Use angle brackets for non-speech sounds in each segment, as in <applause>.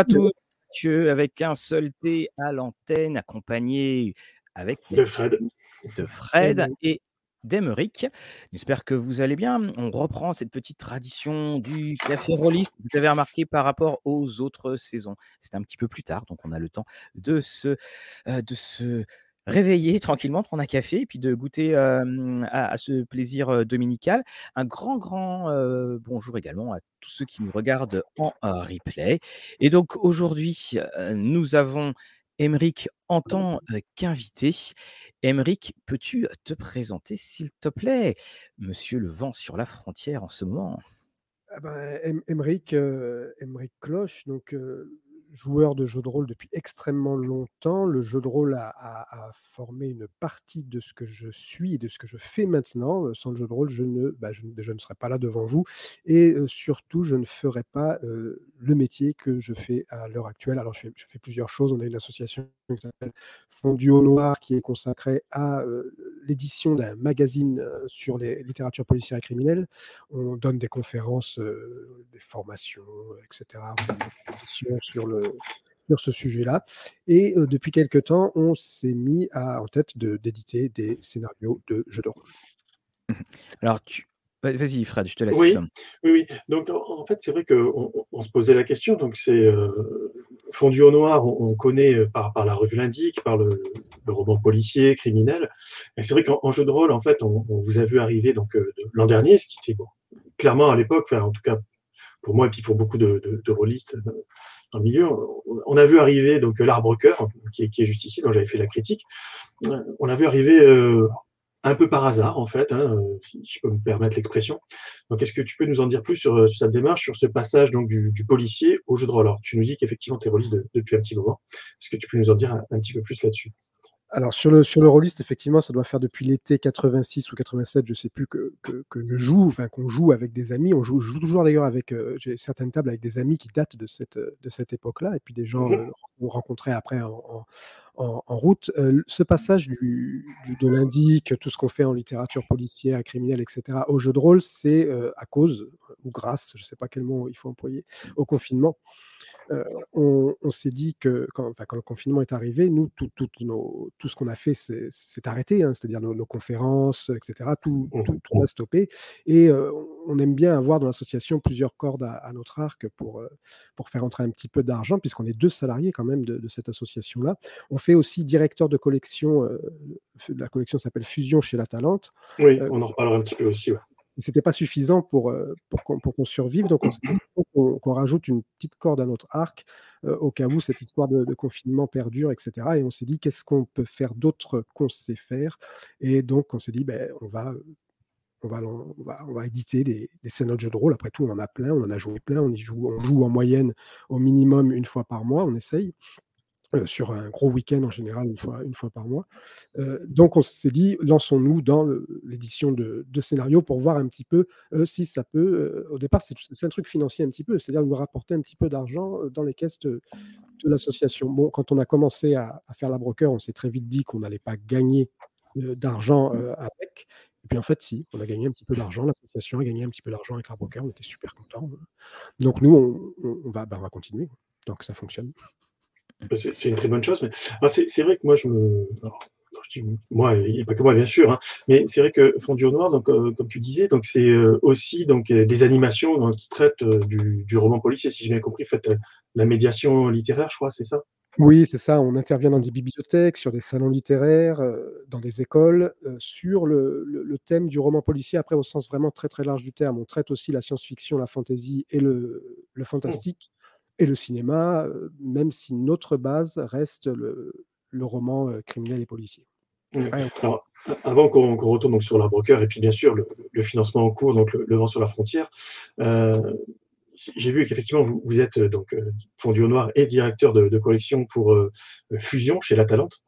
À tous, avec un seul thé à l'antenne, accompagné avec de Fred, de Fred et d'Emeric. J'espère que vous allez bien. On reprend cette petite tradition du café rolliste. Vous avez remarqué par rapport aux autres saisons. C'est un petit peu plus tard, donc on a le temps de se, euh, de se réveiller tranquillement, prendre un café et puis de goûter à, ce plaisir dominical. Un grand, grand bonjour également à tous ceux qui nous regardent en replay. Et donc aujourd'hui, nous avons Emeric en tant qu'invité. Emeric, peux-tu te présenter, s'il te plaît? Monsieur le vent sur la frontière en ce moment. Ah ben, Cloche, donc joueur de jeux de rôle depuis extrêmement longtemps. Le jeu de rôle a, formé une partie de ce que je suis et de ce que je fais maintenant. Sans le jeu de rôle, je ne, bah, je, ne serais pas là devant vous. Et surtout, je ne ferais pas le métier que je fais à l'heure actuelle. Alors, je fais, plusieurs choses. On a une association qui s'appelle Fondu au Noir, qui est consacrée à l'édition d'un magazine sur les littératures policières et criminelles. On donne des conférences, des formations, etc. On fait des expositions sur le sur ce sujet-là. Et depuis quelques temps, on s'est mis à, en tête d'éditer des scénarios de jeux de rôle. <laughs> Alors, tu, Vas-y, Fred, je te laisse. Oui, oui, Donc, en fait, c'est vrai qu'on on se posait la question. Donc, c'est fondu au noir, on, connaît par, par la revue L'Indique, par le, roman policier, criminel. Et c'est vrai qu'en jeu de rôle, en fait, on, vous a vu arriver donc l'an dernier, ce qui était bon, clairement à l'époque, en tout cas pour moi et puis pour beaucoup de, de, de rôlistes dans le milieu, on a vu arriver donc l'arbre cœur qui est, juste ici, dont j'avais fait la critique. On a vu arriver euh, un peu par hasard en fait, hein, si je peux me permettre l'expression. Donc, est-ce que tu peux nous en dire plus sur, sur cette démarche, sur ce passage donc du, du policier au jeu de rôle? Alors, tu nous dis qu'effectivement tu es rôliste depuis un petit moment. Est-ce que tu peux nous en dire un, un petit peu plus là-dessus? Alors sur le sur le rôliste, effectivement, ça doit faire depuis l'été 86 ou 87, je sais plus, que, que, que je joue, enfin qu'on joue avec des amis. On joue, joue toujours d'ailleurs avec euh, j'ai certaines tables avec des amis qui datent de cette de cette époque-là, et puis des gens mmh euh, rencontrés après en, en, en, route. Euh, ce passage du, du de l'indique, tout ce qu'on fait en littérature policière, criminelle, etc., au jeu de rôle, c'est euh, à cause ou grâce, je sais pas quel mot il faut employer, au confinement. Euh, on, s'est dit que quand, le confinement est arrivé, nous, tout, tout ce qu'on a fait, c'est arrêté, hein, c'est-à-dire nos, conférences, etc. Tout, mmh. tout, a stoppé. Et euh, on aime bien avoir dans l'association plusieurs cordes à, notre arc pour, euh, pour faire entrer un petit peu d'argent, puisqu'on est deux salariés quand même de, cette association-là. On fait aussi directeur de collection, la collection s'appelle Fusion chez La Talente. Oui, on en reparlera un petit peu aussi c'était pas suffisant pour, euh, pour qu'on survive. Donc, on qu'on rajoute une petite corde à notre arc euh, au cas où cette histoire de, confinement perdure, etc. Et on s'est dit, qu'est-ce qu'on peut faire d'autre qu'on sait faire Et donc, on s'est dit, ben, on va on va, on va, on va éditer des, des scénarios de jeux de rôle. Après tout, on en a plein, on en a joué plein. On, y joue, on joue en moyenne au minimum une fois par mois, on essaye. Euh, sur un gros week-end en général, une fois, une fois par mois. Euh, donc on s'est dit, lançons-nous dans l'édition de, de, scénarios pour voir un petit peu euh, si ça peut. au départ, c'est un truc financier un petit peu, c'est-à-dire nous rapporter un petit peu d'argent dans les caisses de, l'association. Bon, quand on a commencé à, faire la broker, on s'est très vite dit qu'on n'allait pas gagner d'argent avec. Et puis en fait, si, on a gagné un petit peu d'argent, l'association a gagné un petit peu d'argent avec la broker, on était super contents. Donc nous, on, va, bah, on va continuer, donc ça fonctionne. C'est une très bonne chose. Mais c'est vrai que moi, je me. je dis moi, il n'y a pas que moi, bien sûr, hein, mais c'est vrai que Fondu au Noir, donc, euh, comme tu disais, donc c'est euh, aussi donc, euh, des animations qui traitent du, du, roman policier, si j'ai bien compris. Faites la médiation littéraire, je crois, c'est ça? Oui, c'est ça. On intervient dans des bibliothèques, sur des salons littéraires, dans des écoles, sur le, le, thème du roman policier, après au sens vraiment très très large du terme. On traite aussi la science-fiction, la fantasy et le, le fantastique et le cinéma, même si notre base reste le, roman criminel et policier. avant qu'on retourne donc sur la broker et puis bien sûr le, financement en cours, donc le, vent sur la frontière, j'ai vu qu'effectivement vous, vous, êtes donc fondu au noir et directeur de, collection pour Fusion chez La Talente.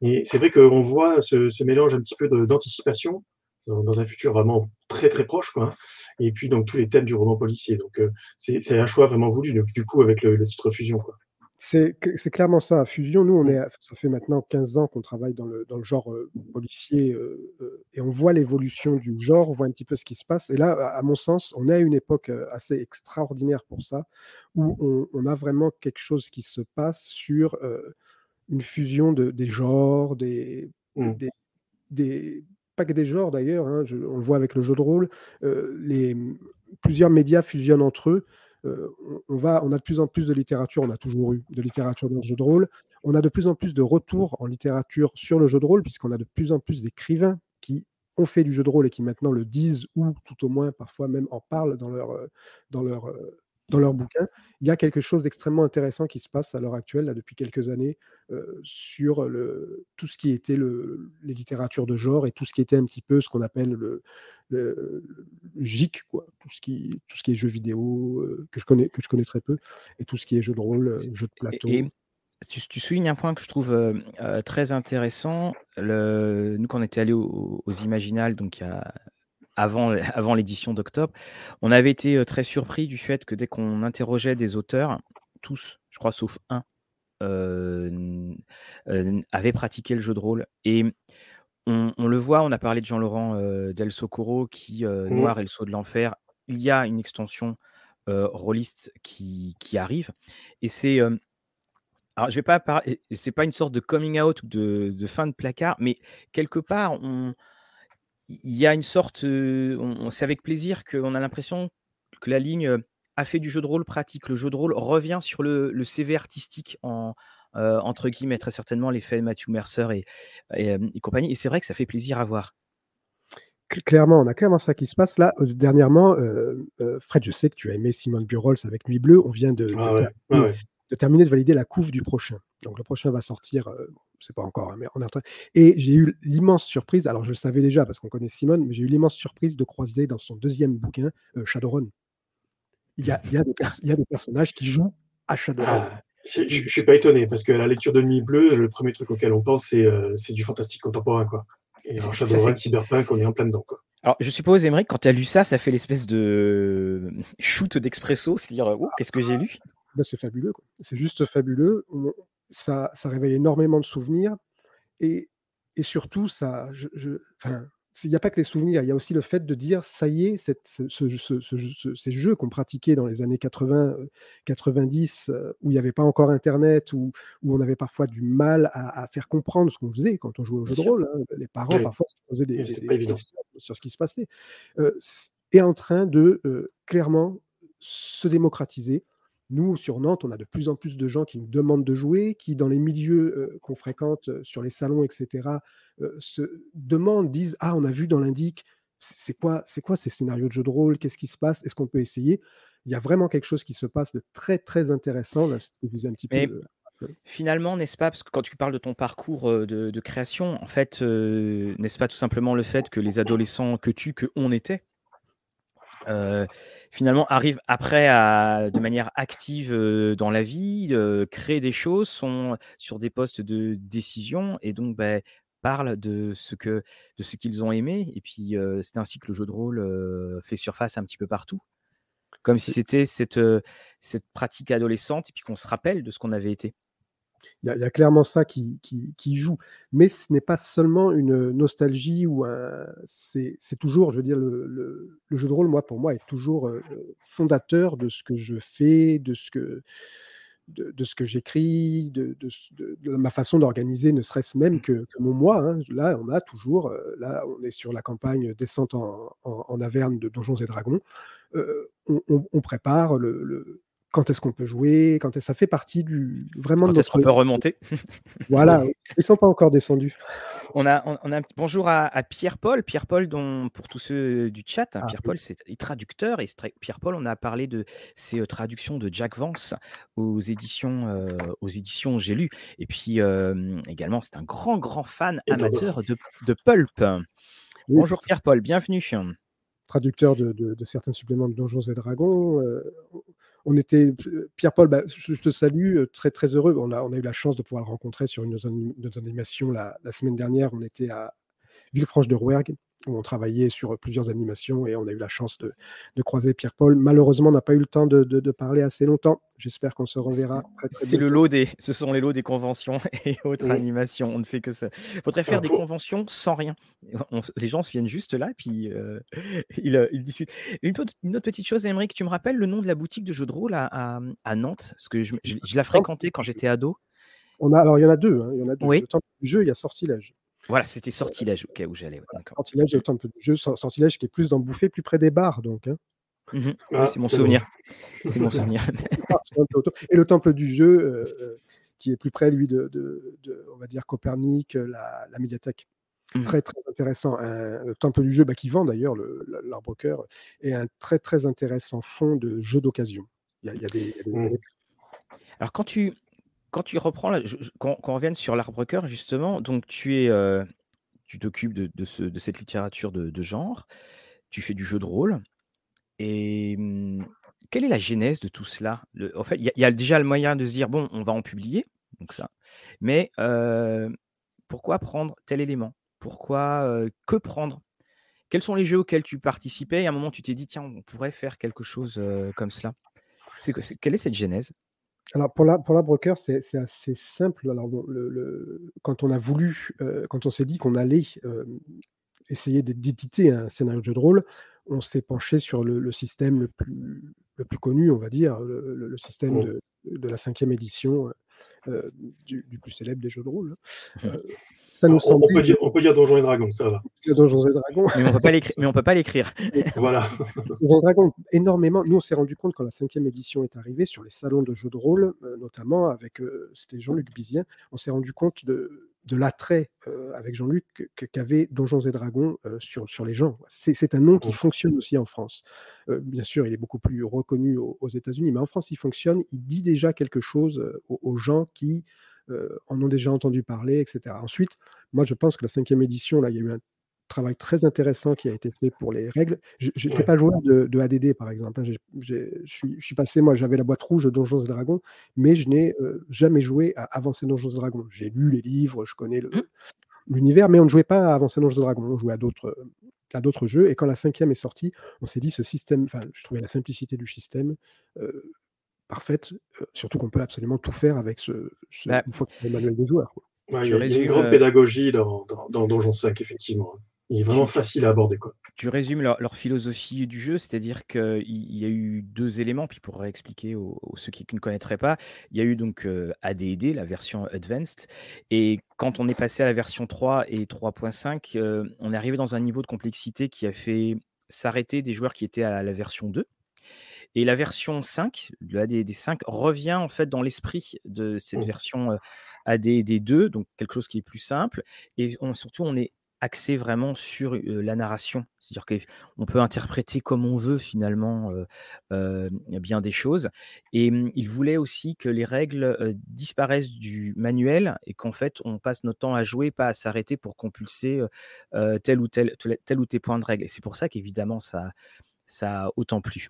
Et c'est vrai qu'on voit ce, ce, mélange un petit peu d'anticipation dans, un futur vraiment très très proche, quoi. Hein. Et puis donc tous les thèmes du roman policier. Donc euh, c'est un choix vraiment voulu, du coup avec le, titre Fusion, quoi. C'est clairement ça. Fusion, nous, on Mmh. est ça fait maintenant 15 ans qu'on travaille dans le dans le genre, heu, policier, heu et on voit l'évolution du genre, on voit un petit peu ce qui se passe et là, à à mon sens, on est à une époque, assez extraordinaire pour ça, où on on a vraiment quelque chose qui se passe sur, une fusion de des genres, des Mmh. des des pas que des genres d'ailleurs, hein, on le voit avec le jeu de rôle, heu, les, plusieurs médias fusionnent entre eux. Heu, on va on a de plus en plus de littérature, on a toujours eu de littérature dans le jeu de rôle. On a de plus en plus de retours en littérature sur le jeu de rôle, puisqu'on a de plus en plus d'écrivains qui ont fait du jeu de rôle et qui maintenant le disent ou tout au moins parfois même en parlent dans leur, heu, dans leur, dans leurs bouquins. Il y a quelque chose d'extrêmement intéressant qui se passe à l'heure actuelle, là, depuis quelques années, heu, sur le tout ce qui était le les littératures de genre et tout ce qui était un petit peu ce qu'on appelle le le le geek quoi, tout ce qui tout ce qui est jeux vidéo, heu, que je connais que je connais très peu et tout ce qui est jeux de rôle, jeux de plateau. et tu tu soulignes un point que je trouve, heu, très intéressant. Le nous, quand on était allés aux Imaginales, donc il y a avant <laughs> avant l'édition d'octobre, on avait été, très surpris du fait que dès qu'on interrogeait des auteurs, tous, je crois sauf un, n avaient pratiqué le jeu de rôle et on on le voit, on a parlé de Jean-Laurent, Del Socorro qui, Mmh. Noir et le sceau de l'enfer. Il y a une extension, rôliste qui qui arrive et c'est, alors je vais pas par et c'est pas une sorte de coming out ou de de fin de placard, mais quelque part on il y a une sorte, on on c'est avec plaisir qu'on a l'impression que la ligne, a fait du jeu de rôle pratique. Le jeu de rôle revient sur le le CV artistique en, entre guillemets, très certainement l'effet Matthew Mercer et et compagnie et c'est vrai que ça fait plaisir à voir. Cl clairement, on a clairement ça qui se passe là, dernièrement, Fred, je sais que tu as aimé Simone Burols avec Nuit bleue. On vient de de Ah ouais, ouais. de terminer de valider la couve du prochain. Donc le prochain va sortir, sait pas encore, hein, mais on est en train et j'ai eu l'immense surprise, alors je le savais déjà parce qu'on connaît Simone, mais j'ai eu l'immense surprise de croiser dans son 2e bouquin, heu, Shadowrun. Il y a il y a des <laughs> pers il y a des personnages qui jouent à Shadowrun. Ah, je je suis pas étonné parce qu'à la lecture de Nuit bleue, le 1er truc auquel on pense, c'est, c'est du fantastique contemporain, quoi et en C'est c'est Shadowrun, c'est cyberpunk, on est en plein dedans, quoi. alors je suppose, Aymeric, quand tu as lu ça, ça fait l'espèce de shoot d'expresso, se dire: «Oh, qu'est-ce que j'ai lu?» Bah, c'est fabuleux, quoi. C'est juste fabuleux. On ça ça réveille énormément de souvenirs et et surtout ça je je enfin, il y a pas que les souvenirs, il y a aussi le fait de dire: «Ça y est, cette ce ce ce ce ce ces jeux qu'on pratiquait dans les années 80, heu, 90, heu, où il y avait pas encore internet, où où on avait parfois du mal à à faire comprendre ce qu'on faisait quand on jouait Bien jeux de rôle, hein. Les parents Oui, parfois se posaient des questions sur ce qui se passait. Heu, c est en train de, clairement se démocratiser. Nous, sur Nantes, on a de plus en plus de gens qui nous demandent de jouer, qui dans les milieux, heu, qu'on fréquente, heu, sur les salons et cetera, heu, se demandent, disent: «Ah, on a vu dans l'indic, c'est quoi c'est quoi ces scénarios de jeux de rôle? Qu'est-ce qui se passe? Est-ce qu'on peut essayer?» il y a vraiment quelque chose qui se passe de très, très intéressant, là, que un petit Mais finalement, n'est-ce pas, parce que quand tu parles de ton parcours, de de création, en fait, n'est-ce pas tout simplement le fait que les adolescents que tu, qu'on était heu, finalement arrivent après à de manière active, heu, dans la vie, heu, créent des choses, sont sur des postes de décision et donc beh, parlent de ce que de ce qu'ils ont aimé et puis, heu, c'est ainsi que le jeu de rôle, fait surface un petit peu partout. Comme si c'était cette, cette pratique adolescente et puis qu'on se rappelle de ce qu'on avait été. Il y a clairement ça qui qui joue, mais ce n'est pas seulement une nostalgie ou un c'est toujours, je veux dire, le le le jeu de rôle, moi, pour moi, est toujours, heu, fondateur de ce que je fais, de ce que de ce que j'écris, de de ma façon d'organiser, ne serait-ce même que mon mois, hein. Là, on a toujours, heu, là, on est sur la campagne descente en en en Avergne de Donjons et Dragons. Heu, on prépare le quand est-ce qu'on peut jouer, quand est-ce ça fait partie du vraiment de Quand est-ce qu'on notre peut remonter? <laughs> voilà, ils sont pas encore descendus. On a on on a un petit bonjour à à Pierre-Paul. Pierre-Paul dont pour tous ceux du chat, Ah oui. Pierre-Paul c'est est traducteur et Pierre-Paul, on a parlé de ses, heu, traductions de Jack Vance aux éditions, heu, aux éditions J'ai lu et puis, hem, également c'est un grand, grand fan Et amateur de de pulp. Oui, Bonjour Pierre-Paul, bienvenue. traducteur de de de certains suppléments de Donjons et Dragons, on était Pierre-Paul, bah, je te salue, heu, très, très heureux. On a eu la chance de pouvoir le rencontrer sur une de nos anim nos animations la la semaine dernière. On était à Villefranche de Rouergue où on travaillait sur plusieurs animations et on a eu la chance de, croiser Pierre-Paul. Malheureusement, on n'a pas eu le temps de, parler assez longtemps. J'espère qu'on se reverra. C'est le lot des, ce sont les lots des conventions <laughs> et autres animations. On ne fait que ça. Il faudrait faire des conventions sans rien. les gens se viennent juste là et puis <laughs> euh, ils, discutent. Une, autre petite chose, Émeric, tu me rappelles le nom de la boutique de jeux de rôle à, Nantes? Parce que je, la fréquentais quand j'étais ado. On a, alors il y en a deux. Hein. Il y en a deux. Oui. Le temps du jeu, il y a Sortilège. Voilà, c'était Sortilège au cas où j'allais. sortilège, autant de jeu, Sortilège qui est plus dans le bouffet, plus près des bars, donc. Hein. Mmh <laughs> <laughs> <laughs> ah, c'est mon souvenir. c'est mon souvenir. Ah, et le temple du jeu, euh, euh, qui est plus près, lui, de, on va dire, Copernic, euh, la, médiathèque. Mmh. Très, très intéressant. le temple du jeu, bah, qui vend d'ailleurs l'arbre cœur, et un très, très intéressant fond de jeux d'occasion. Il y a, des, mmh. Alors, quand tu, quand tu reprends, qu'on revienne sur l'arbre-cœur, justement, donc tu es, euh, tu t'occupes de, de, cette littérature de, genre, tu fais du jeu de rôle, et mmh, quelle est la genèse de tout cela? En fait, il y, a déjà le moyen de se dire, bon, on va en publier, donc ça, mais euh, pourquoi prendre tel élément? Pourquoi, euh, que prendre? Quels sont les jeux auxquels tu participais et à un moment tu t'es dit, tiens, on pourrait faire quelque chose comme cela? Quelle est cette genèse? Alors pour la pour broker, c'est assez simple. Alors le quand on a voulu, euh, quand on s'est dit qu'on allait, essayer d'éditer un scénario de jeu de rôle, on s'est penché sur le système le plus le plus connu, on va dire, le système de de la cinquième édition, du plus célèbre des jeux de rôle, mmh on, peut dire, on peut dire Donjons et Dragons, ça va. <laughs> Donjons et Dragons. Mais on ne peut pas l'écrire. <laughs> voilà. Donjons et Dragons, énormément. Nous, on s'est rendu compte quand la cinquième édition est arrivée sur les salons de jeux de rôle, euh, notamment avec, euh, c'était Jean-Luc Bizien, on s'est rendu compte de, de l'attrait avec Jean-Luc qu'avait Donjons et Dragons sur, sur les gens. C'est un nom qui mmh. fonctionne aussi en France. bien sûr, il est beaucoup plus reconnu aux, États-Unis, mais en France, il fonctionne. Il dit déjà quelque chose aux gens qui euh, en ont déjà entendu parler, etc. Ensuite, moi, je pense que la cinquième édition, là, il y a eu un travail très intéressant qui a été fait pour les règles. Je n'étais pas joueur de, ADD, par exemple. Hein. Je suis passé, moi, j'avais la boîte rouge de Donjons et Dragons, mais je n'ai euh, jamais joué à Avancer Donjons et Dragons. J'ai lu les livres, je connais mmh. l'univers, mais on ne jouait pas à Avancer Donjons et Dragons, on jouait à d'autres à d'autres jeux. Et quand la cinquième est sortie, on s'est dit, ce système, enfin, je trouvais la simplicité du système euh, parfaite, euh, surtout qu'on peut absolument tout faire avec ce, bah une fois qu'on manuel des joueurs. il y a une grande euh pédagogie dans, dans, Donjon 5, effectivement. Il est vraiment facile à aborder. Quoi. Tu résumes leur, philosophie du jeu, c'est-à-dire qu'il y a eu deux éléments, puis pour expliquer aux, ceux qui ne connaîtraient pas, il y a eu donc euh, AD&D, la version Advanced, et quand on est passé à la version 3 et 3.5, on est arrivé dans un niveau de complexité qui a fait s'arrêter des joueurs qui étaient à la version 2, et la version 5, le ADD 5, revient en fait dans l'esprit de cette mmh. version ADD 2, donc quelque chose qui est plus simple. Et surtout, on est axé vraiment sur la narration. C'est-à-dire qu'on peut interpréter comme on veut finalement bien des choses. Et mmh, il voulait aussi que les règles disparaissent du manuel et qu'en fait on passe notre temps à jouer, pas à s'arrêter pour compulser tel ou tel, tel, ou tel point de règle. Et c'est pour ça qu'évidemment ça, ça a autant plu.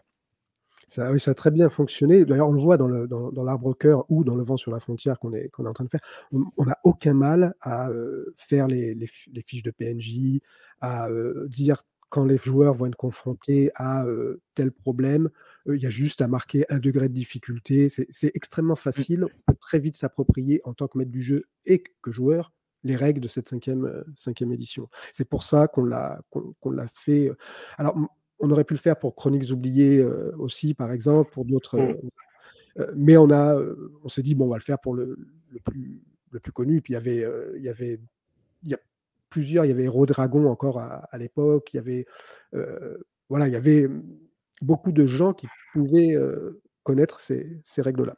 Ça, oui, ça a très bien fonctionné. D'ailleurs, on le voit dans, le, dans, l'arbre-cœur ou dans le vent sur la frontière qu'on est, qu'on est en train de faire. On n'a aucun mal à euh, faire les, les, fiches de PNJ, à euh, dire quand les joueurs vont être confrontés à euh, tel problème, il y a juste à marquer un degré de difficulté. C'est, extrêmement mmh. facile. On peut très vite s'approprier en tant que maître du jeu et que joueur les règles de cette cinquième, cinquième édition. C'est pour ça qu'on l'a, qu'on l'a fait. Alors, on aurait pu le faire pour Chroniques oubliées euh, aussi, par exemple, pour d'autres. Mmh. Euh, euh, mais on a, on s'est dit bon, on va le faire pour le, plus, le plus connu. Puis il y avait, il y avait, il y a plusieurs. Il y avait Héros Dragon encore à, l'époque. Il y avait, voilà, il y avait beaucoup de gens qui pouvaient connaître ces règles-là.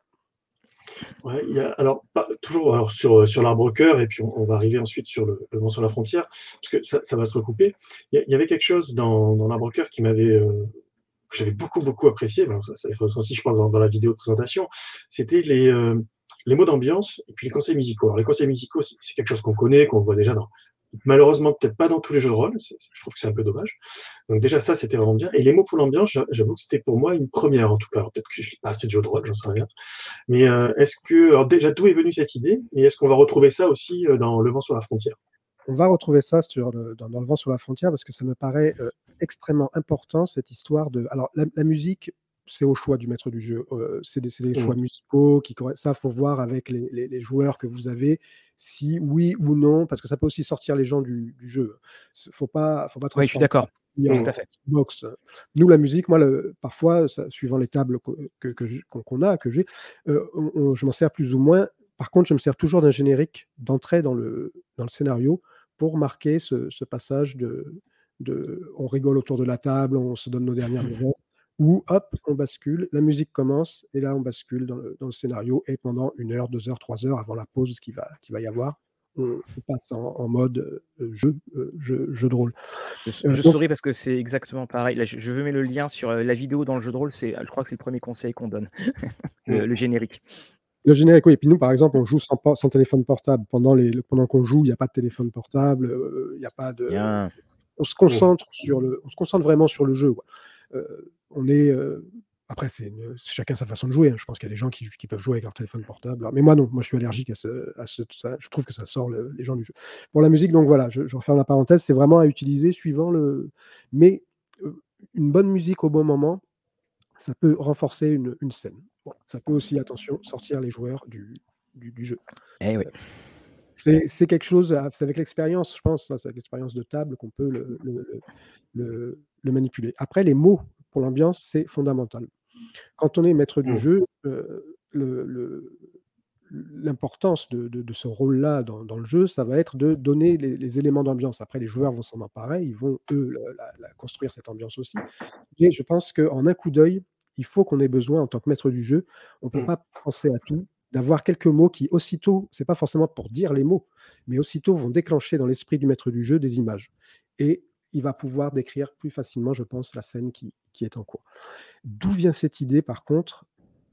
Alors, toujours sur, sur l'arbre cœur, et puis on, va arriver ensuite sur le, le vent sur la frontière, parce que ça, ça va se recouper. Il y, avait quelque chose dans, dans l'arbre cœur qui m'avait, euh, que j'avais beaucoup, beaucoup apprécié, ça, ça aussi, je pense, dans, dans, la vidéo de présentation, c'était les, euh, les mots d'ambiance et puis les conseils musicaux. Alors, les conseils musicaux, c'est quelque chose qu'on connaît, qu'on voit déjà dans, Malheureusement, peut-être pas dans tous les jeux de rôle. Je trouve que c'est un peu dommage. Donc déjà ça, c'était vraiment bien. Et les mots pour l'ambiance, j'avoue que c'était pour moi une première en tout cas. Peut-être que je n'ai pas assez de jeux de rôle, j'en sais rien. Mais euh, est-ce que, déjà, d'où est venue cette idée? Et est-ce qu'on va retrouver ça aussi euh, dans Le vent sur la frontière? On va retrouver ça dans Le vent sur la frontière parce que ça me paraît, heu, extrêmement important cette histoire de alors la musique, c'est au choix du maître du jeu, heu, c'est des choix Mmh. musicaux qui ça faut voir avec les les les joueurs que vous avez, si oui ou non parce que ça peut aussi sortir les gens du du jeu. Faut pas faut pas Ouais, je suis d'accord. Tout à fait. box. Nous, la musique, moi, le parfois, ça suivant les tables que qu'on a, que j'ai, on je m'en sers plus ou moins. Par contre, je me sers toujours d'un générique d'entrée dans le dans le scénario pour marquer ce ce passage de de on rigole autour de la table, on se donne nos dernières <laughs> nouvelles ou hop, on bascule, la musique commence et là, on bascule dans le dans le scénario et pendant 1 heure, 2 heures, 3 heures avant la pause qu'il va qu'il va y avoir, on on passe en en mode, heu, jeu, heu, jeu jeu de rôle. Je donc souris parce que c'est exactement pareil. Là, je je mets le lien sur, la vidéo dans le jeu de rôle, c'est je crois que c'est le 1er conseil qu'on donne, Mmh. <laughs> le le générique. Le générique, oui et puis nous, par exemple, on joue sans téléphone portable. Pendant les le pendant qu'on joue, il y a pas de téléphone portable, il y a pas de Bien. on se concentre sur le on se concentre vraiment sur le jeu, on est, après c'est chacun sa façon de jouer, hein. Je pense qu'il y a des gens qui qui peuvent jouer avec leur téléphone portable, mais moi non, moi je suis allergique à ce à ce ça je trouve que ça sort le les gens du jeu. Pour la musique, donc voilà, je je referme la parenthèse, c'est vraiment à utiliser suivant le mais, une bonne musique au bon moment, ça peut renforcer une une scène. Ça peut aussi, attention, sortir les joueurs du du du jeu. Eh oui. C'est quelque chose c'est avec l'expérience, je pense, hein, c'est avec l'expérience de table qu'on peut le le le le le manipuler. Après les mots pour l'ambiance, c'est fondamental. Quand on est maître du Mmh. jeu, le le l'importance de de de ce rôle-là dans dans le jeu, ça va être de donner les les éléments d'ambiance. Après les joueurs vont s'en emparer, ils vont eux la la construire cette ambiance aussi. Mais je pense qu'en un coup d'œil, il faut qu'on ait besoin en tant que maître du jeu, on peut Mmh. pas penser à tout, d'avoir quelques mots qui aussitôt c'est pas forcément pour dire les mots, mais aussitôt vont déclencher dans l'esprit du maître du jeu des images et il va pouvoir décrire plus facilement, je pense, la scène qui est en cours. D'où vient cette idée par contre?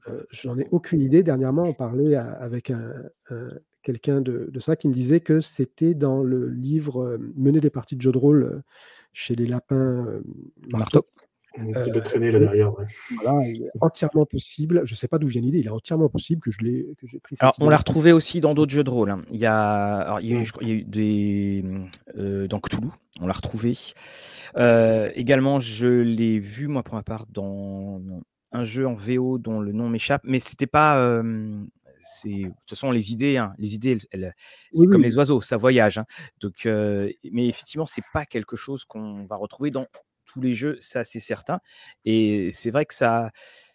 Heu, j'en ai aucune idée. Dernièrement, on parlait a avec un un quelqu'un de ça qui me disait que c'était dans le livre, hem, Mener des parties de jeux de rôle, heu, chez les lapins. Marteau. Qui doit traîner là derrière, ouais. voilà, il est entièrement possible, je sais pas d'où vient l'idée, il est entièrement possible que je l'ai que j'ai pris Alors, on l'a retrouvé aussi dans d'autres jeux de rôle, hein. Il y a alors il y a eu je crois il y a eu des, heu, dans Cthulhu, on l'a retrouvé. Heu, également, je l'ai vu moi pour ma part dans un jeu en VO dont le nom m'échappe, mais c'était pas, c'est de toute façon les idées, hein, les idées elles elles Oui, c'est comme oui. les oiseaux, ça voyage, hein. Donc mais effectivement, c'est pas quelque chose qu'on va retrouver dans tous les jeux, ça c'est certain et c'est vrai que ça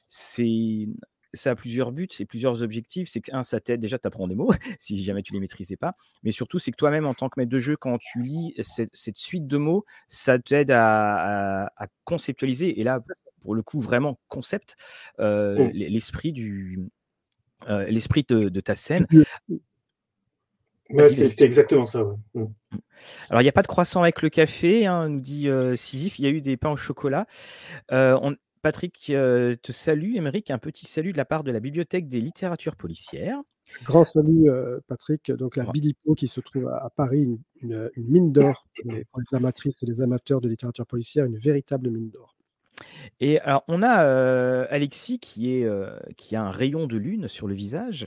c'est ça a plusieurs buts, c'est plusieurs objectifs. C'est que 1 ça t'aide déjà, tu apprends des mots <laughs> si jamais tu les maîtrisais pas, mais surtout c'est que toi-même en tant que maître de jeu, quand tu lis cette cette suite de mots, ça t'aide à à à conceptualiser et là, pour le coup, vraiment concept, Mmh. l'e l'esprit du, heu, l'esprit de de ta scène. Ouais, c'était exactement ça, ouais. Mmh. Alors il y a pas de croissant avec le café, hein, nous dit, heu, Sisyphe, il y a eu des pains au chocolat. On Patrick, heu, te salue, Aymeric, un petit salut de la part de la bibliothèque des littératures policières. Grand salut, heu, Patrick, donc la Bilipo qui se trouve à à Paris, une une, mine d'or pour les amatrices et les amateurs de littérature policière, une véritable mine d'or. Et alors on a, heu, Alexis qui est, heu, qui a un rayon de lune sur le visage,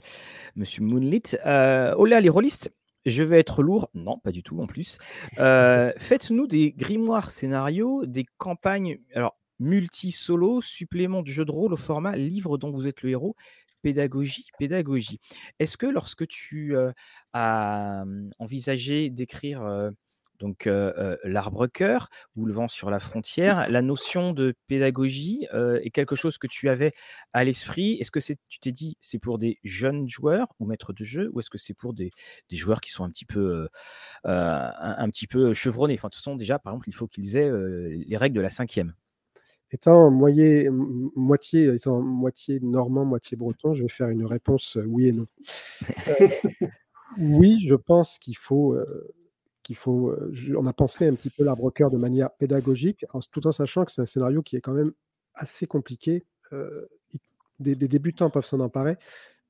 monsieur Moonlit. Heu, holà les rôlistes, je vais être lourd. Non, pas du tout en plus. Heu, <laughs> faites-nous des grimoires scénarios, des campagnes alors multi-solo, supplément de jeu de rôle au format livre dont vous êtes le héros, pédagogie, pédagogie. Est-ce que lorsque tu, as, mmh, envisagé d'écrire, donc L'Arbre-Cœur ou Le vent sur la frontière, la notion de pédagogie, est quelque chose que tu avais à l'esprit? Est-ce que c'est tu t'es dit: «C'est pour des jeunes joueurs ou maîtres de jeu» ou est-ce que c'est pour des des joueurs qui sont un petit peu, un un petit peu chevronnés? Enfin, de toute façon déjà, par exemple, il faut qu'ils aient, les règles de la 5e. Étant moitié étant moitié normand, moitié breton, je vais faire une réponse, oui et non. Heu, <laughs> oui, je pense qu'il faut, qu'il faut, je on a pensé un petit peu L'Arbre-Cœur de manière pédagogique, tout en sachant que c'est un scénario qui est quand même assez compliqué, heu, i des débutants peuvent s'en emparer.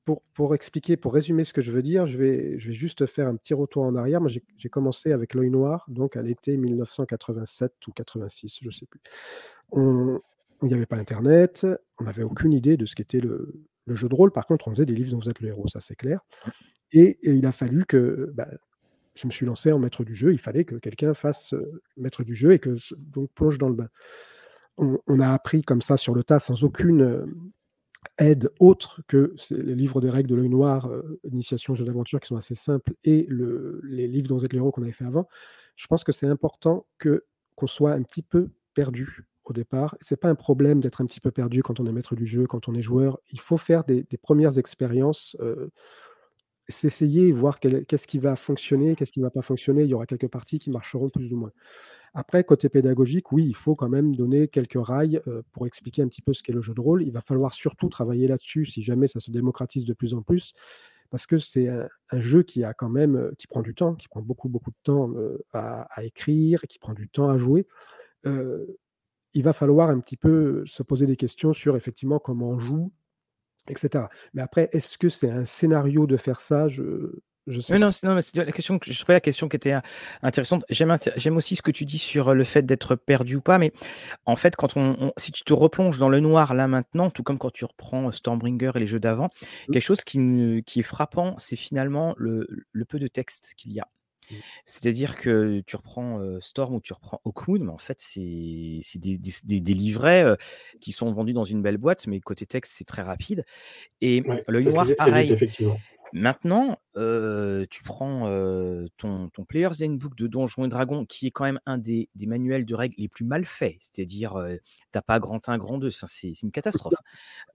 Pour pour expliquer, pour résumer ce que je veux dire, je vais je vais juste faire un petit retour en arrière. Moi, j'ai commencé avec L'Œil Noir, donc à l'été 1987 ou 86, je sais plus. On il y avait pas internet, on avait aucune idée de ce qu'était le jeu de rôle. Par contre, on faisait des livres dont vous êtes le héros, ça c'est clair et et il a fallu que, bah je me suis lancé en maître du jeu. Il fallait que quelqu'un fasse maître du jeu et que donc plonge dans le bain. On, a appris comme ça sur le tas, sans aucune aide autre que les livres des règles de l'œil noir, initiation jeu d'aventure, qui sont assez simples, et les livres dont vous qu'on avait fait avant. Je pense que c'est important que qu'on soit un petit peu perdu au départ. C'est pas un problème d'être un petit peu perdu quand on est maître du jeu, quand on est joueur. Il faut faire des, premières expériences, s'essayer, voir qu'est-ce qui va fonctionner, qu'est-ce qui ne va pas fonctionner. Il y aura quelques parties qui marcheront plus ou moins. Après, côté pédagogique, oui, il faut quand même donner quelques rails pour expliquer un petit peu ce qu'est le jeu de rôle. Il va falloir surtout travailler là-dessus si jamais ça se démocratise de plus en plus, parce que c'est un, jeu qui a quand même, qui prend du temps, qui prend beaucoup beaucoup de temps à, à, écrire, qui prend du temps à jouer il va falloir un petit peu se poser des questions sur effectivement comment on joue, etc. Mais après, est-ce que c'est un scénario de faire ça? Je, je sais. non, non, c'est la question que je trouvais la question qui était intéressante. J'aime, j'aime aussi ce que tu dis sur le fait d'être perdu ou pas, mais en fait, quand on, si tu te replonges dans le noir là maintenant, tout comme quand tu reprends Stormbringer et les jeux d'avant, mmh. quelque chose qui, qui est frappant, c'est finalement le, le peu de texte qu'il y a. Mmh. C'est-à-dire que tu reprends Storm ou tu reprends Oakwood, mais en fait, c'est des, des, livrets qui sont vendus dans une belle boîte, mais côté texte, c'est très rapide. Et le noir, pareil. Maintenant, tu prends ton, ton Player's Handbook de Donjons et Dragons, qui est quand même un des, manuels de règles les plus mal faits. C'est-à-dire, t'as pas grand 1, grand 2, c'est une catastrophe.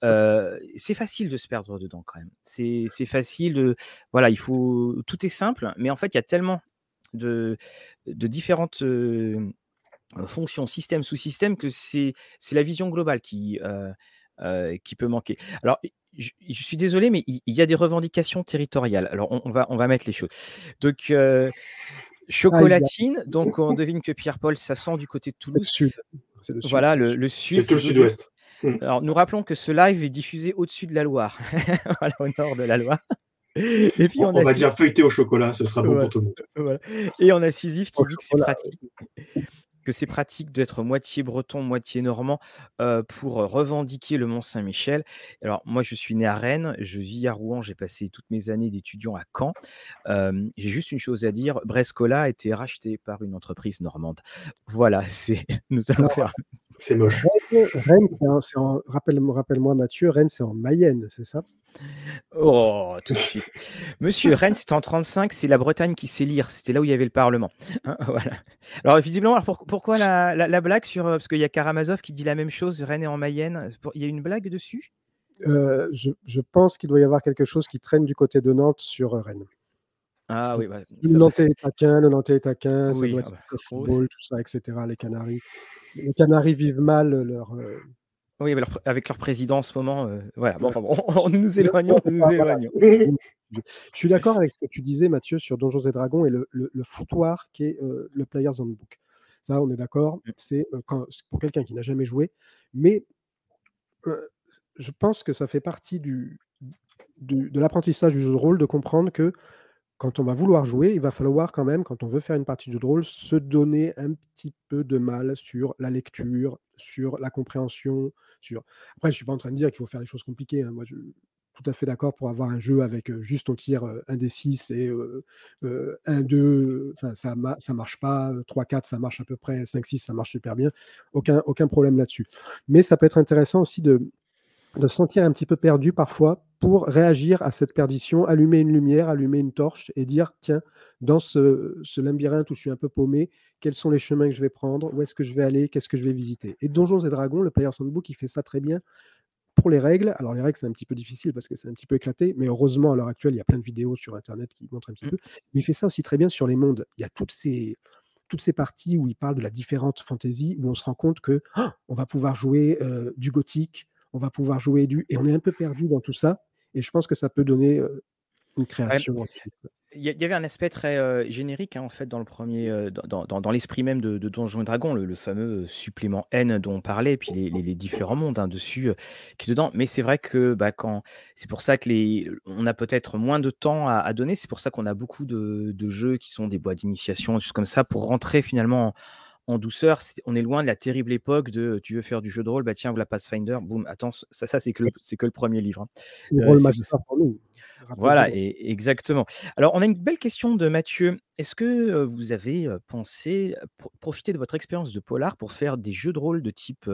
c'est facile de se perdre dedans quand même. C'est facile. voilà, il faut. Tout est simple, mais en fait, il y a tellement de, de différentes fonctions, systèmes, sous-systèmes, que c'est la vision globale qui, qui peut manquer. Alors, je, suis désolé, mais il, y a des revendications territoriales. Alors, on, va, on va mettre les choses. Donc, euh, chocolatine, <laughs> donc on devine que Pierre-Paul, ça sent du côté de Toulouse. Sud. Le sud. Voilà, le, sud. C'est le sud-ouest. Hmm. Alors, nous rappelons que ce live est diffusé au-dessus de la Loire, <laughs> voilà, au nord de la Loire. Et puis on, va dire feuilleté au chocolat, ce sera bon pour tout le monde. Et on a Sisyphe qui dit que c'est pratique que c'est pratique d'être moitié breton, moitié normand pour revendiquer le Mont-Saint-Michel. Alors moi, je suis né à Rennes, je vis à Rouen, j'ai passé toutes mes années d'étudiant à Caen. j'ai juste une chose à dire, Brescola a été racheté par une entreprise normande. Voilà, <laughs> c'est nous allons faire. C'est moche. Rennes, c'est rappelle-moi Mathieu, Rennes, c'est en Mayenne, c'est ça? Oh, tout de suite. Monsieur, Rennes, c'était en 35, c'est la Bretagne qui sait lire. C'était là où il y avait le Parlement. Hein, <laughs> voilà. Alors, visiblement, alors pourquoi la, blague sur. Euh, parce qu'il y a Karamazov qui dit la même chose, Rennes est en Mayenne. Il y a une blague dessus? Euh, je, pense qu'il doit y avoir quelque chose qui traîne du côté de Nantes sur euh, Rennes. Ah oui, le Nantais est taquin, le Nantais est taquin, ça doit ah être bah, football, tout ça, etc. Les Canaries. Les Canaries vivent mal leur. Oui, avec leur président en ce moment, euh, voilà. Bon, enfin, bon, <laughs> nous éloignons, nous éloignons. Je suis d'accord avec ce que tu disais, Mathieu, sur Donjons et Dragons et le, foutoir qui est euh, le Player's Handbook. Ça, on est d'accord. Mm. C'est euh, pour quelqu'un qui n'a jamais joué, mais je pense que ça fait partie du, de l'apprentissage du jeu de rôle de comprendre que quand on va vouloir jouer, il va falloir quand même, quand on veut faire une partie de jeu de rôle, se donner un petit peu de mal sur la lecture, sur la compréhension, sur. Après, je suis pas en train de dire qu'il faut faire des choses compliquées. Hein. Moi, je suis tout à fait d'accord pour avoir un jeu avec juste on tire un des 6 et un 2, enfin ça, ça marche pas, 3, 4 ça marche à peu près, 5, 6 ça marche super bien. Aucun, aucun problème là-dessus. Mais ça peut être intéressant aussi de, de se sentir un petit peu perdu parfois pour réagir à cette perdition, allumer une lumière, allumer une torche et dire tiens, dans ce, labyrinthe où je suis un peu paumé, quels sont les chemins que je vais prendre, où est-ce que je vais aller, qu'est-ce que je vais visiter? Et Donjons et Dragons, le Player's Handbook, il fait ça très bien pour les règles. Alors les règles, c'est un petit peu difficile parce que c'est un petit peu éclaté, mais heureusement, à l'heure actuelle, il y a plein de vidéos sur Internet qui montrent un petit mmh. peu. Mais il fait ça aussi très bien sur les mondes. Il y a toutes ces toutes ces parties où il parle de la différente fantaisie, où on se rend compte que oh, on va pouvoir jouer euh, du gothique, on va pouvoir jouer du... Et on est un peu perdu dans tout ça. Et je pense que ça peut donner une création. Il y, avait un aspect très générique hein, en fait dans le premier, dans, dans, l'esprit même de, de Donjons et Dragons, le, fameux supplément N dont on parlait, et puis les, les, différents mondes hein, dessus qui est dedans. Mais c'est vrai que bah, quand c'est pour ça que les, on a peut-être moins de temps à, donner. C'est pour ça qu'on a beaucoup de, de, jeux qui sont des boîtes d'initiation, des choses comme ça, pour rentrer finalement en douceur. on est loin de la terrible époque de tu veux faire du jeu de rôle, bah tiens, voilà Pathfinder, boum, attends, ça, ça c'est que, le, que le premier livre. Hein. master pour nous. Voilà, et, exactement. Alors, on a une belle question de Mathieu. Est-ce que vous avez pensé profiter de votre expérience de polar pour faire des jeux de rôle de type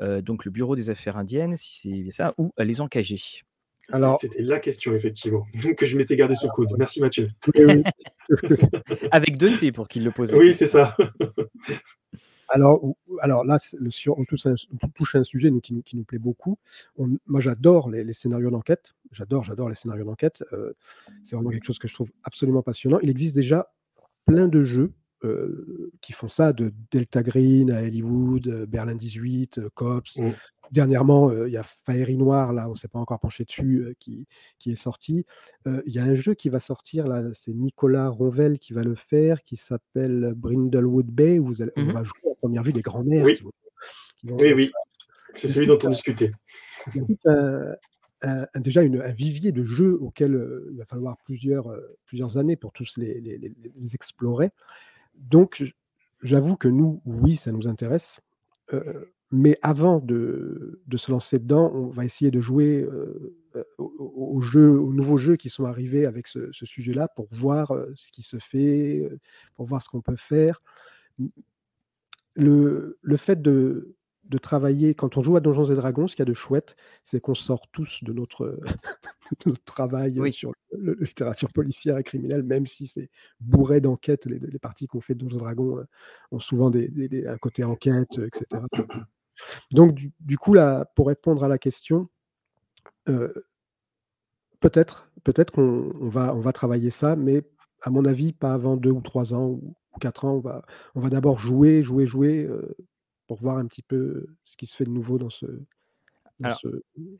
donc le Bureau des Affaires indiennes, si c'est ça, ou les encagés? Alors, c'était la question, effectivement, <laughs> que je m'étais gardé sous coude. Merci Mathieu. <laughs> <laughs> Avec deux T pour qu'il le pose. Oui, c'est ça. <laughs> alors, alors là, le sur, on, touche un, touche un sujet qui, nous plaît beaucoup. moi, j'adore les, scénarios d'enquête. J'adore, j'adore les scénarios d'enquête. Euh, c'est vraiment quelque chose que je trouve absolument passionnant. Il existe déjà plein de jeux euh, qui font ça, de Delta Green à Hollywood, Berlin 18, Cops, Dernièrement, il y a Fairy Noir, là, on ne s'est pas encore penché dessus, qui, qui est sorti. Il y a un jeu qui va sortir, là, c'est Nicolas Ronvel qui va le faire, qui s'appelle Brindlewood Bay, où vous allez, on mmh va jouer en première vue des grands-mères. Oui, oui, oui. c'est celui dont on discutait. déjà une, un vivier de jeux auxquels il va falloir plusieurs, plusieurs années pour tous les, les, les explorer. Donc, j'avoue que nous, oui, ça nous intéresse. Mais avant de, se lancer dedans, on va essayer de jouer aux, jeux, aux nouveaux jeux qui sont arrivés avec ce, sujet-là pour voir ce qui se fait, pour voir ce qu'on peut faire. Le, fait de, de, travailler, quand on joue à Donjons et Dragons, ce qu'il y a de chouette, c'est qu'on sort tous de notre, <laughs> notre travail sur la littérature policière et criminelle, même si c'est bourré d'enquêtes. Les, parties qu'on fait de Donjons et Dragons ont souvent des, un côté enquête, etc. Donc, du, coup, là, pour répondre à la question, peut-être, peut-être qu'on va, on va travailler ça, mais à mon avis, pas avant deux ou trois ans ou quatre ans. On va, on va d'abord jouer, jouer, jouer pour voir un petit peu ce qui se fait de nouveau dans ce,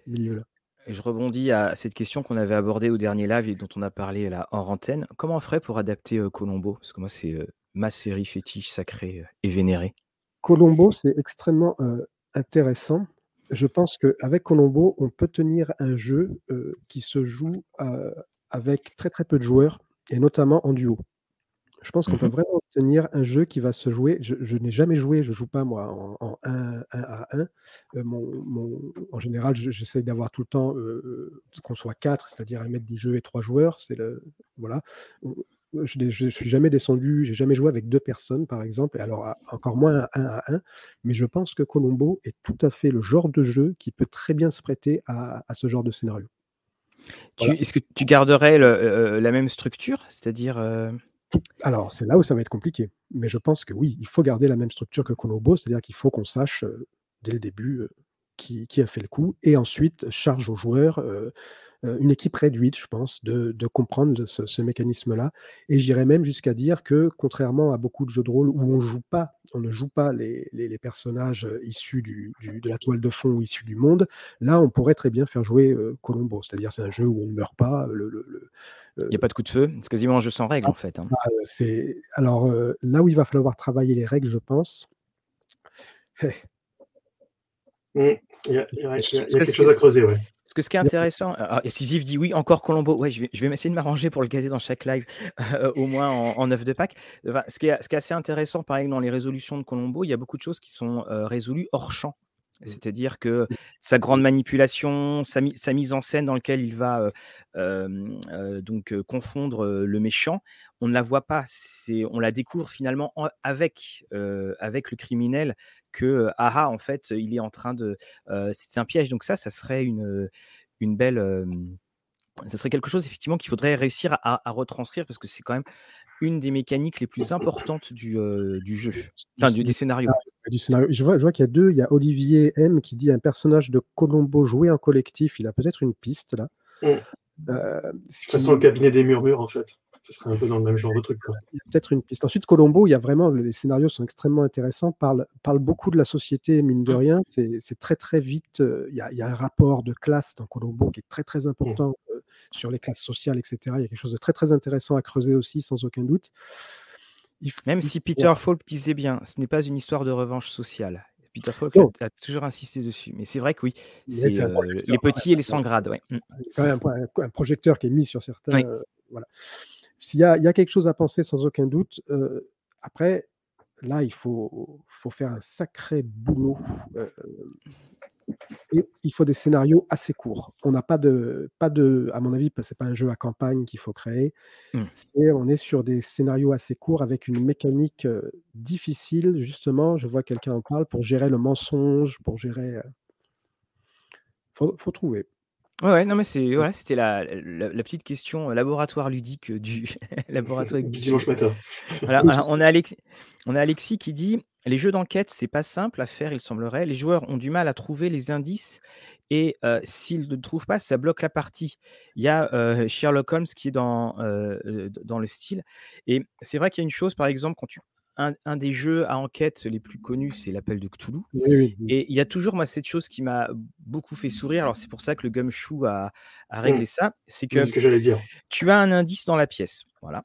milieu-là. Je rebondis à cette question qu'on avait abordée au dernier live et dont on a parlé là en antenne. Comment on ferait pour adapter Colombo? Parce que moi, c'est ma série fétiche sacrée et vénérée. Colombo, c'est extrêmement intéressant. Je pense qu'avec Colombo, on peut tenir un jeu qui se joue avec très très peu de joueurs, et notamment en duo. Je pense qu'on peut mmh vraiment obtenir un jeu qui va se jouer. Je, n'ai jamais joué, je ne joue pas moi en, 1, à 1. en général, j'essaie d'avoir tout le temps qu'on soit 4, c'est-à-dire un maître du jeu et trois joueurs. C'est le voilà je ne suis jamais descendu, j'ai jamais joué avec deux personnes, par exemple, et alors encore moins un à un, mais je pense que Colombo est tout à fait le genre de jeu qui peut très bien se prêter à, ce genre de scénario. Est-ce que tu garderais la même structure? C'est-à-dire. Alors, c'est là où ça va être compliqué. Mais je pense que oui, il faut garder la même structure que Colombo, c'est-à-dire qu'il faut qu'on sache dès le début qui, a fait le coup, et ensuite charge aux joueurs une équipe réduite, je pense, de, comprendre ce, mécanisme-là. Et j'irais même jusqu'à dire que, contrairement à beaucoup de jeux de rôle où on joue pas, on ne joue pas les, personnages issus de la toile de fond ou issus du monde, là, on pourrait très bien faire jouer Colombo. C'est-à-dire, c'est un jeu où on ne meurt pas. Le, il n'y a pas de coup de feu, c'est quasiment un jeu sans règles en fait. Hein. Bah, c'est alors là où il va falloir travailler les règles, je pense. <laughs> Mmh. Il y a, quelque chose à creuser, ouais. Parce que ce qui est intéressant, ah, Sisyphe dit oui, encore Colombo. Ouais, je vais, je vais essayer de m'arranger pour le caser dans chaque live, <laughs> euh, au moins en, en œuf de Pâques. ce, qui est, ce, qui est, assez intéressant, par exemple, dans les résolutions de Colombo, il y a beaucoup de choses qui sont euh, résolues hors champ. Mmh. C'est-à-dire que sa grande manipulation, sa, mise en scène dans laquelle il va donc confondre le méchant, on ne la voit pas. On la découvre finalement avec, avec le criminel que aha en fait il est en train de c'est un piège. Donc ça, ça serait une, une belle ça serait quelque chose effectivement qu'il faudrait réussir à, retranscrire parce que c'est quand même une des mécaniques les plus importantes du, du jeu, enfin du, des scénarios. Du scénario. Je vois, je vois qu'il y a deux. Il y a Olivier M qui dit un personnage de Colombo joué en collectif. Il a peut-être une piste là. Mm. Euh, ce sent le cabinet des murmures en fait. Ce serait un peu dans le même genre de truc. Il y a peut-être une piste. Ensuite, Colombo, il y a vraiment les scénarios sont extrêmement intéressants. Parle, parle beaucoup de la société, mine de mm. rien. C'est très très vite. Euh, il y, a, il y, a, un rapport de classe dans Colombo qui est très très important. Mm sur les classes sociales, etc. Il y a quelque chose de très très intéressant à creuser aussi, sans aucun doute. Même si Peter Falk disait bien, ce n'est pas une histoire de revanche sociale. Peter Falk a, toujours insisté dessus. Mais c'est vrai que oui, c'est euh, les petits et les sans grades. Ouais. Mm. Il y a quand même un, projecteur qui est mis sur certains. Euh, voilà. S'il y, y, a quelque chose à penser, sans aucun doute. Euh, après, là, il faut faut faire un sacré boulot, heu et il faut des scénarios assez courts. On n'a pas de pas de à mon avis, parce que c'est pas un jeu à campagne qu'il faut créer. Mmh. C'est on est sur des scénarios assez courts avec une mécanique, heu, difficile justement, je vois quelqu'un en parle, pour gérer le mensonge, pour gérer, heu faut faut trouver. Ouais, ouais, non, mais c'est voilà, c'était la la la petite question, heu, laboratoire ludique, du <laughs> laboratoire <laughs> Du dimanche matin. Voilà, <laughs> on a Alex on a Alexis qui dit: «Les jeux d'enquête, c'est pas simple à faire, il semblerait. Les joueurs ont du mal à trouver les indices et s'ils ne trouvent pas, ça bloque la partie». Il y a, Sherlock Holmes qui est dans, le style et c'est vrai qu'il y a une chose, par exemple, quand tu un un des jeux à enquête les plus connus, c'est l'appel de Cthulhu Oui, oui, et il y a toujours, moi, cette chose qui m'a beaucoup fait sourire, alors c'est pour ça que le Gumshoe a a Mmh. réglé ça, c'est C'est que ce que j'allais dire. tu as un indice dans la pièce, voilà.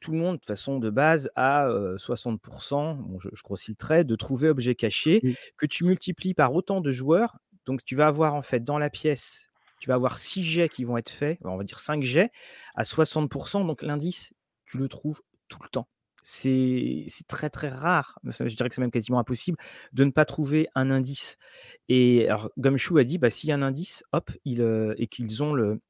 Tout le monde, de toute façon, de base, a, heu, 60 bon, je je grossis le trait, de trouver objet caché, que tu multiplies par autant de joueurs. Donc tu vas avoir, en fait, dans la pièce, tu vas avoir 6 jets qui vont être faits, on va dire 5 jets à 60% donc l'indice, tu le trouves tout le temps. C'est très, très rare, je dirais que c'est même quasiment impossible de ne pas trouver un indice. Et alors Gumshoe a dit: «Bah, s'il y a un indice, hop, et qu'ils ont le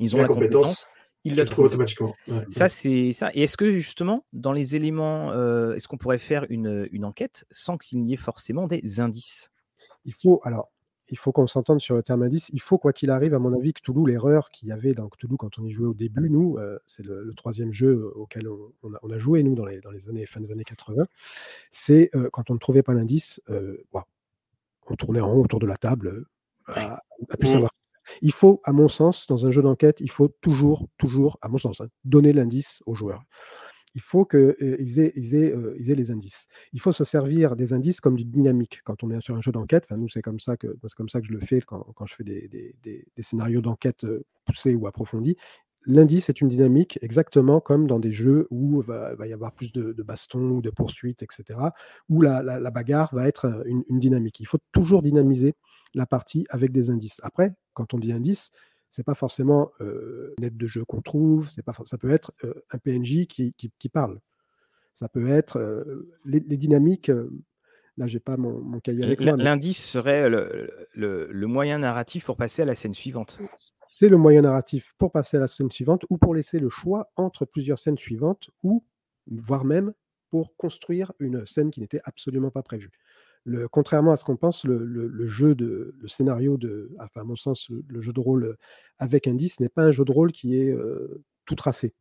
ils ont La la compétence, compétence, le trouves trouvent». automatiquement. Ouais, Ça, c'est ça et est-ce que justement, dans les éléments, heu, est-ce qu'on pourrait faire une, une enquête sans qu'il n'y ait forcément des indices? Il faut alors, il faut qu'on s'entende sur le terme indice. Il faut quoi qu'il arrive, à mon avis, Cthulhu, l'erreur qu'il y avait dans Cthulhu quand on y jouait au début, nous, heu, c'est le le 3e jeu auquel on on a on a joué nous dans les dans les années fin des années 80, c'est, quand on ne trouvait pas l'indice, on tournait en rond autour de la table, à à plus Mmh. savoir. Il faut, à mon sens, dans un jeu d'enquête, il faut toujours, toujours, à mon sens, hein, donner l'indice aux joueurs. Il faut que, heu, ils aient ils aient, heu, ils aient les indices. Il faut se servir des indices comme d'une dynamique. Quand on est sur un jeu d'enquête, nous, c'est comme ça que comme ça que je le fais quand quand je fais des des scénarios d'enquête, heu, poussés ou approfondis. L'indice est une dynamique exactement comme dans des jeux où va va y avoir plus de de baston ou de poursuites et cetera, où la la bagarre va être, une une dynamique. Il faut toujours dynamiser la partie avec des indices. Après, quand on dit indice, c'est pas forcément, une aide de jeu qu'on trouve, c'est pas ça peut être, heu, un PNJ qui qui qui parle. Ça peut être, heu, les les dynamiques, là j'ai pas mon mon cahier avec moi, mais l'indice serait le le le moyen narratif pour passer à la scène suivante. c'est le moyen narratif pour passer à la scène suivante ou pour laisser le choix entre plusieurs scènes suivantes ou voire même pour construire une scène qui n'était absolument pas prévue. Contrairement à ce qu'on pense, le jeu de le scénario de enfin à mon sens, le jeu de rôle, heu, avec indice n'est pas un jeu de rôle qui est, heu, tout tracé.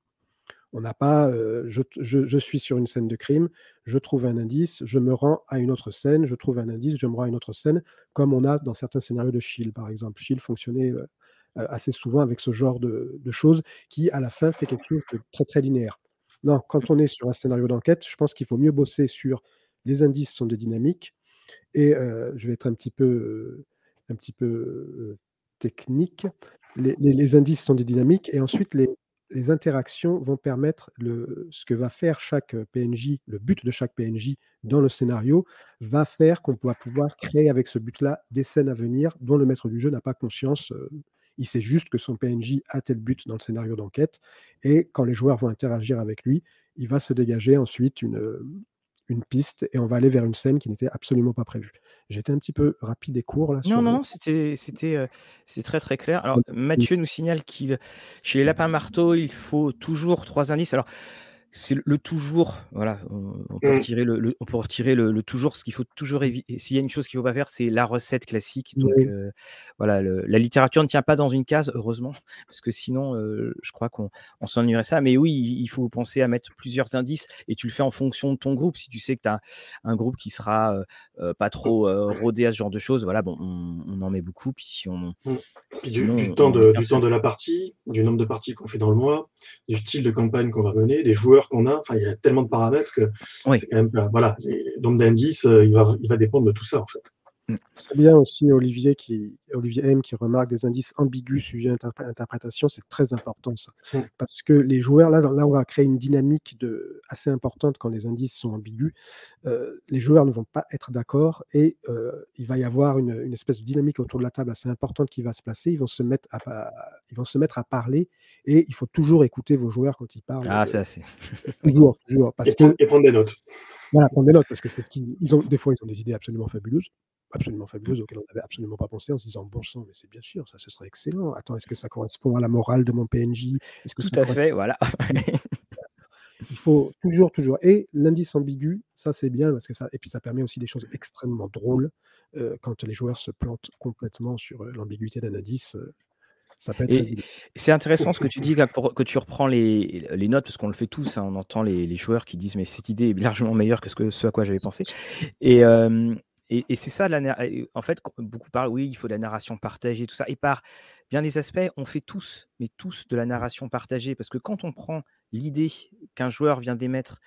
On n'a pas, heu, je suis sur une scène de crime, je trouve un indice, je me rends à une autre scène, je trouve un indice, je me rends à une autre scène, comme on a dans certains scénarios de Shield, par exemple. Shield fonctionnait, assez souvent avec ce genre de de choses qui, à la fin, fait quelque chose de très, très linéaire. Non, quand on est sur un scénario d'enquête, je pense qu'il faut mieux bosser sur les indices sont des dynamiques et heu, je vais être un petit peu, heu, un petit peu, heu, technique. Les indices sont des dynamiques et ensuite les interactions vont permettre le ce que va faire chaque, PNJ, le but de chaque PNJ dans le scénario, va faire qu'on va pouvoir créer avec ce but-là des scènes à venir dont le maître du jeu n'a pas conscience, il sait juste que son PNJ a tel but dans le scénario d'enquête et quand les joueurs vont interagir avec lui, il va se dégager ensuite une, une piste et on va aller vers une scène qui n'était absolument pas prévue. J'ai été un petit peu rapide et court là Non, non, le c'était c'était, c'est très, très clair. Alors Mathieu nous signale qu'il chez les lapins marteaux, il faut toujours 3 indices. Alors c'est le le toujours, voilà, on on peut Mmh. retirer le le on peut retirer le le toujours, ce qu'il faut toujours évi et s'il y a une chose qu'il faut pas faire, c'est la recette classique donc Oui. heu, voilà, la littérature ne tient pas dans une case, heureusement, <laughs> parce que sinon, heu, je crois qu'on on s'ennuierait ça. Mais oui, il faut penser à mettre plusieurs indices et tu le fais en fonction de ton groupe. Si tu sais que tu as un groupe qui sera, heu, pas trop, rodé à ce genre de choses, voilà, bon, on on en met beaucoup, puis si on Mmh. Puis du temps de du temps de la partie, du nombre de parties qu'on fait dans le mois, du style de campagne qu'on va mener, des joueurs qu'on a, enfin il y a tellement de paramètres que Oui. c'est quand même voilà, et nombre d'indices, heu, il va il va dépendre de tout ça, en fait. Mmh. Très bien aussi Olivier qui Olivier M qui remarque des indices ambigus, sujet interpré interprétation, c'est très important ça. Mmh. Parce que les joueurs là là, on va créer une dynamique de assez importante quand les indices sont ambigus. Heu, les joueurs ne vont pas être d'accord et heu, il va y avoir une une espèce de dynamique autour de la table assez importante qui va se passer. Ils vont se mettre à ils vont se mettre à parler et il faut toujours écouter vos joueurs quand ils parlent, Ah ça c'est <laughs> toujours, toujours parce Et prendre que et prendre des notes. voilà, prendre des notes parce que c'est ce qu'ils ils ont des fois, ils ont des idées absolument fabuleuses absolument fabuleuses auxquelles on n'avait absolument pas pensé en se disant: «Bon sang, mais c'est bien sûr, ça ce serait excellent. Attends, est-ce que ça correspond à la morale de mon PNJ? Que tout à correspond» fait, voilà. <laughs> il faut toujours, toujours et l'indice ambigu, ça c'est bien parce que ça et puis ça permet aussi des choses extrêmement drôles, heu, quand les joueurs se plantent complètement sur, heu, l'ambiguïté d'un indice, fabuleux. c'est intéressant ce que tu dis là pour que tu reprends les les notes parce qu'on le fait tous, hein, on entend les les joueurs qui disent: «Mais cette idée est largement meilleure que ce que ce à quoi j'avais pensé» et et et c'est ça la en fait, beaucoup parlent, oui, il faut de la narration partagée, tout ça. Et par bien des aspects, on fait tous, mais tous de la narration partagée. Parce que quand on prend l'idée qu'un joueur vient d'émettre,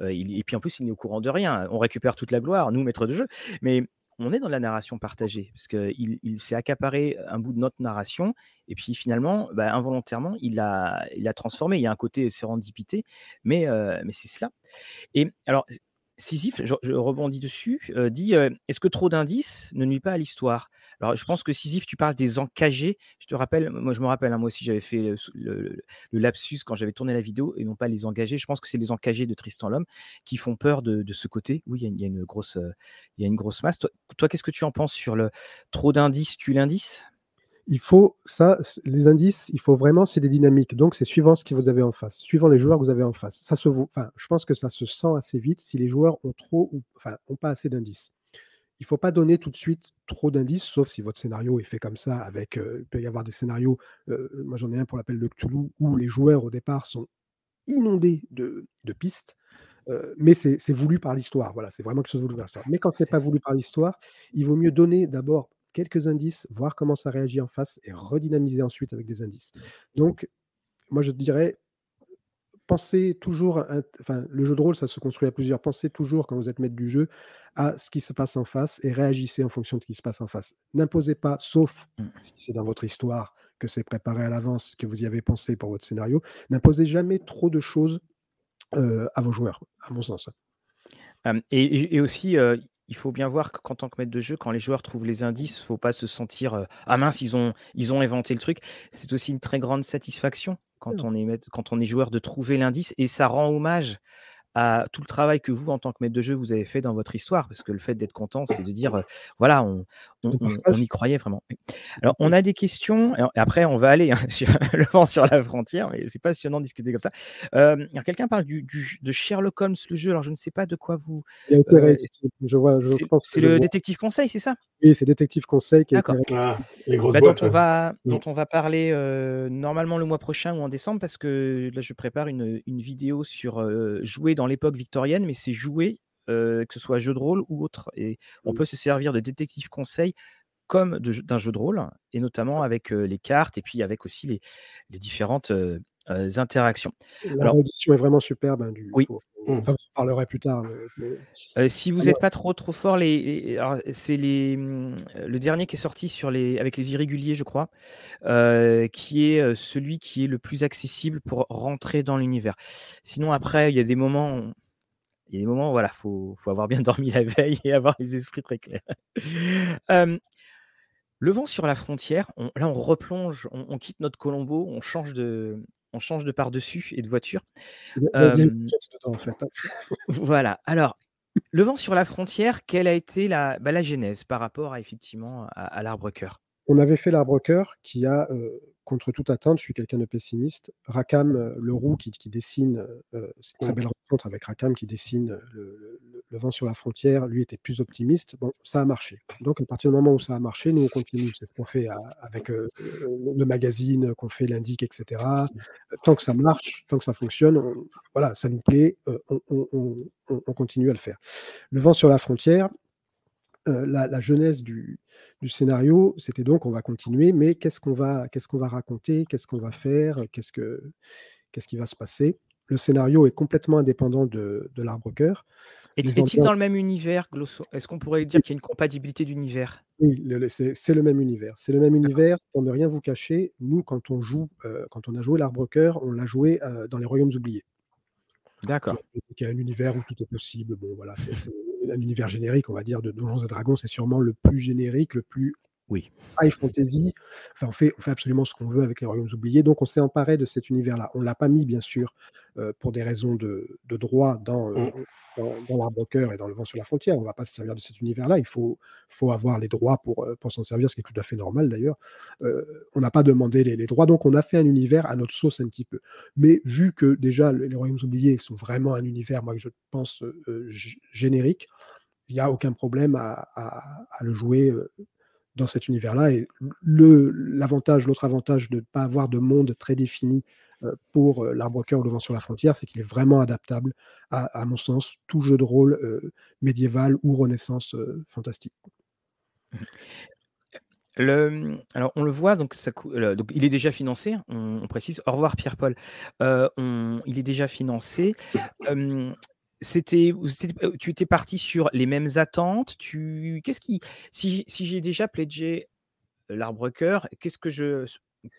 il et puis en plus, il n'est au courant de rien, on récupère toute la gloire, nous, maîtres de jeu, mais on est dans la narration partagée. Parce qu'il il s'est accaparé un bout de notre narration. Et puis finalement, bah, involontairement, il l'a il transformé. Il y a un côté sérendipité, mais heu, mais c'est cela. Et alors Sisyphe, je rebondis dessus, heu, dit, heu: «Est-ce que trop d'indices ne nuit pas à l'histoire?» alors je pense que Sisyphe, tu parles des encagés. Je te rappelle, moi je me rappelle, hein, moi aussi j'avais fait, sou le lapsus quand j'avais tourné la vidéo et non pas les engagés. Je pense que c'est les encagés de Tristan l'Homme qui font peur de ce côté. Oui, il y a une grosse, il y a une grosse masse. Toi toi, qu'est-ce que tu en penses sur le trop d'indices tue l'indice? Il faut ça, les indices, il faut vraiment c'est des dynamiques, donc c'est suivant ce que vous avez en face, suivant les joueurs que vous avez en face. Ça se enfin, je pense que ça se sent assez vite si les joueurs ont trop ou enfin, ont pas assez d'indices. Il faut pas donner tout de suite trop d'indices, sauf si votre scénario est fait comme ça avec, heu, il peut y avoir des scénarios, heu, moi j'en ai un pour l'appel de Cthulhu où les joueurs au départ sont inondés de de pistes, mais c'est voulu par l'histoire, voilà, c'est vraiment quelque chose voulu par l'histoire. Mais quand C'est pas voulu par l'histoire, il vaut mieux donner d'abord quelques indices, voir comment ça réagit en face et redynamiser ensuite avec des indices. Donc moi je dirais pensez toujours à enfin, le jeu de rôle, ça se construit à plusieurs. Pensez toujours quand vous êtes maître du jeu à ce qui se passe en face et réagissez en fonction de ce qui se passe en face. N'imposez pas, sauf mmh. si c'est dans votre histoire, que c'est préparé à l'avance, que vous y avez pensé pour votre scénario, n'imposez jamais trop de choses, heu, à vos joueurs, à mon sens, et aussi, heu, il faut bien voir que qu'en tant que maître de jeu, quand les joueurs trouvent les indices, faut pas se sentir, heu: «Ah mince, ils ont ils ont inventé le truc». C'est aussi une très grande satisfaction quand on est maître quand on est joueur de trouver l'indice et ça rend hommage à tout le travail que vous, en tant que maître de jeu, vous avez fait dans votre histoire. Parce que le fait d'être content, c'est de dire, heu, voilà, on on y croyait vraiment. Alors, on a des questions après on va aller, hein, <laughs> sur le vent sur la frontière, mais c'est passionnant de discuter comme ça. Quelqu'un parle du du j de Sherlock Holmes, le jeu. Alors je ne sais pas de quoi vous, Il a été heu, réédité, je vois, je c'est le vois. détective conseil, c'est ça? Oui, c'est Détective Conseil qui a été D'accord. ré Ah, les grosses Bah, dont on va dont on va parler, normalement le mois prochain ou en décembre parce que là, je prépare une, une vidéo sur, jouer dans l'époque victorienne, mais c'est jouer, que ce soit jeu de rôle ou autre et on mmh, peut se servir de détective conseil comme d'un jeu de rôle et notamment avec, heu, les cartes et puis avec aussi les les différentes, heu heu, interactions. Est vraiment superbe, hein, du oui. faut Mmh. ça j'en parlerai plus tard, mais mais Heu, si vous êtes vraiment pas trop, trop fort, les c'est les, mmh, le dernier qui est sorti sur les avec les irréguliers, je crois, qui est, celui qui est le plus accessible pour rentrer dans l'univers. Sinon après, il y a des moments il y a des moments, voilà, faut faut avoir bien <laughs> dormi la veille et avoir les esprits très clairs. Le vent sur la frontière, on là, on replonge, on on quitte notre Colombo, on change de on change de par-dessus et de voiture. il y a il y a il y a une Hem, quête dedans, en fait, <laughs> voilà, alors Le vent sur la frontière, quelle a été la, bah, la genèse par rapport à effectivement à à l'arbre-cœur? On avait fait l'arbre-cœur qui a, heu, contre toute attente, je suis quelqu'un de pessimiste, Rackham, heu, le roux qui qui dessine, c'est une très belle avec Rackham qui dessine, heu, le vent sur la frontière, lui était plus optimiste. Bon, ça a marché. Donc à partir du moment où ça a marché, nous on continue. C'est ce qu'on fait avec, heu, le magazine qu'on fait l'indique et cetera. Heu, tant que ça marche, tant que ça fonctionne, on voilà, ça nous plaît, on on on on on continue à le faire. Le vent sur la frontière, la la du du scénario, c'était donc on va continuer, mais qu'est-ce qu'on va va raconter? Qu'est-ce qu'on va faire? qu'est-ce que qu'est-ce qui va se passer? Le scénario est complètement indépendant de, de l'arbre-cœur. Est-il dans le même univers, Glosso Est-ce qu'on pourrait dire qu'il y a une compatibilité d'univers? Oui, c'est le même univers. C'est le même univers. Pour ne rien vous cacher, nous, quand on joue, euh, quand on a joué l'arbre-cœur, on l'a joué euh, dans les Royaumes oubliés. D'accord. Il y a un univers où tout est possible. Bon, voilà, c'est un univers générique, on va dire, de Donjons et Dragons. C'est sûrement le plus générique, le plus oui. high fantasy. Enfin, on fait, on fait absolument ce qu'on veut avec les Royaumes oubliés. Donc, on s'est emparé de cet univers-là. On ne l'a pas mis, bien sûr, euh, pour des raisons de, droit dans, euh, mmh. dans, l'arbre-cœur et dans le vent sur la frontière. On ne va pas se servir de cet univers-là. Il faut, faut avoir les droits pour, euh, pour s'en servir, ce qui est tout à fait normal d'ailleurs. on n'a pas demandé les, droits, donc on a fait un univers à notre sauce un petit peu. Mais vu que déjà les Royaumes oubliés sont vraiment un univers, moi, que je pense générique, il n'y a aucun problème à, à le jouer dans cet univers-là. Et l'avantage, l'autre avantage de ne pas avoir de monde très défini euh, pour euh, l'arbre-cœur ou le vent sur la frontière, c'est qu'il est vraiment adaptable à, à, mon sens, tout jeu de rôle euh, médiéval ou renaissance fantastique. Le, alors on le voit, donc, ça, donc il est déjà financé, on, précise. Au revoir Pierre-Paul. il est déjà financé. C'était, euh, tu étais parti sur les mêmes attentes. Tu, qu'est-ce qui, si, si j'ai déjà pledgé l'arbre cœur, qu'est-ce que je,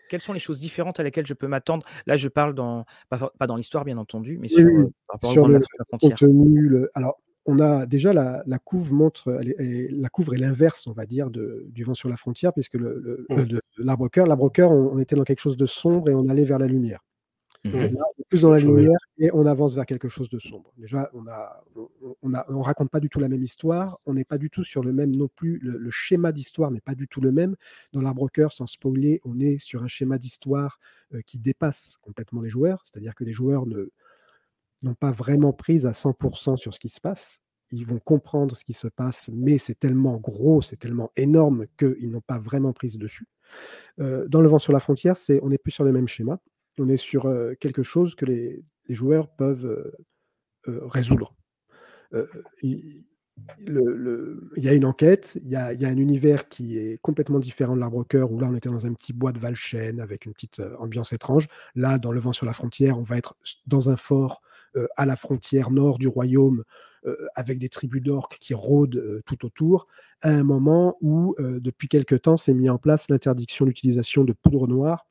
quelles sont les choses différentes à lesquelles je peux m'attendre? Là, je parle dans, pas, dans l'histoire bien entendu, mais sur, euh, sur le, contenu. alors, on a déjà la, la couve montre, la couve est l'inverse, on va dire, de, du vent sur la frontière, puisque le, mmh. l'arbre cœur, l'arbre cœur, on, était dans quelque chose de sombre et on allait vers la lumière. Mmh on est plus dans la lumière et on avance vers quelque chose de sombre. Déjà, on a, on, a, on raconte pas du tout la même histoire. On n'est pas du tout sur le même non plus. Le, schéma d'histoire n'est pas du tout le même. Dans l'arbre cœur, sans spoiler, on est sur un schéma d'histoire euh, qui dépasse complètement les joueurs. C'est-à-dire que les joueurs ne n'ont pas vraiment prise à 100% sur ce qui se passe. Ils vont comprendre ce qui se passe, mais c'est tellement gros, c'est tellement énorme qu'ils n'ont pas vraiment prise dessus. Euh, dans Le vent sur la frontière, c'est on n'est plus sur le même schéma on est sur quelque chose que les, joueurs peuvent résoudre. il, y a une enquête, il y a, un univers qui est complètement différent de l'arbre-cœur, où là on était dans un petit bois de Valchène avec une petite ambiance étrange. Là, dans Le vent sur la frontière, on va être dans un fort à la frontière nord du royaume, avec des tribus d'orques qui rôdent tout autour, à un moment où, depuis quelque temps, s'est mis en place l'interdiction d'utilisation de poudre noire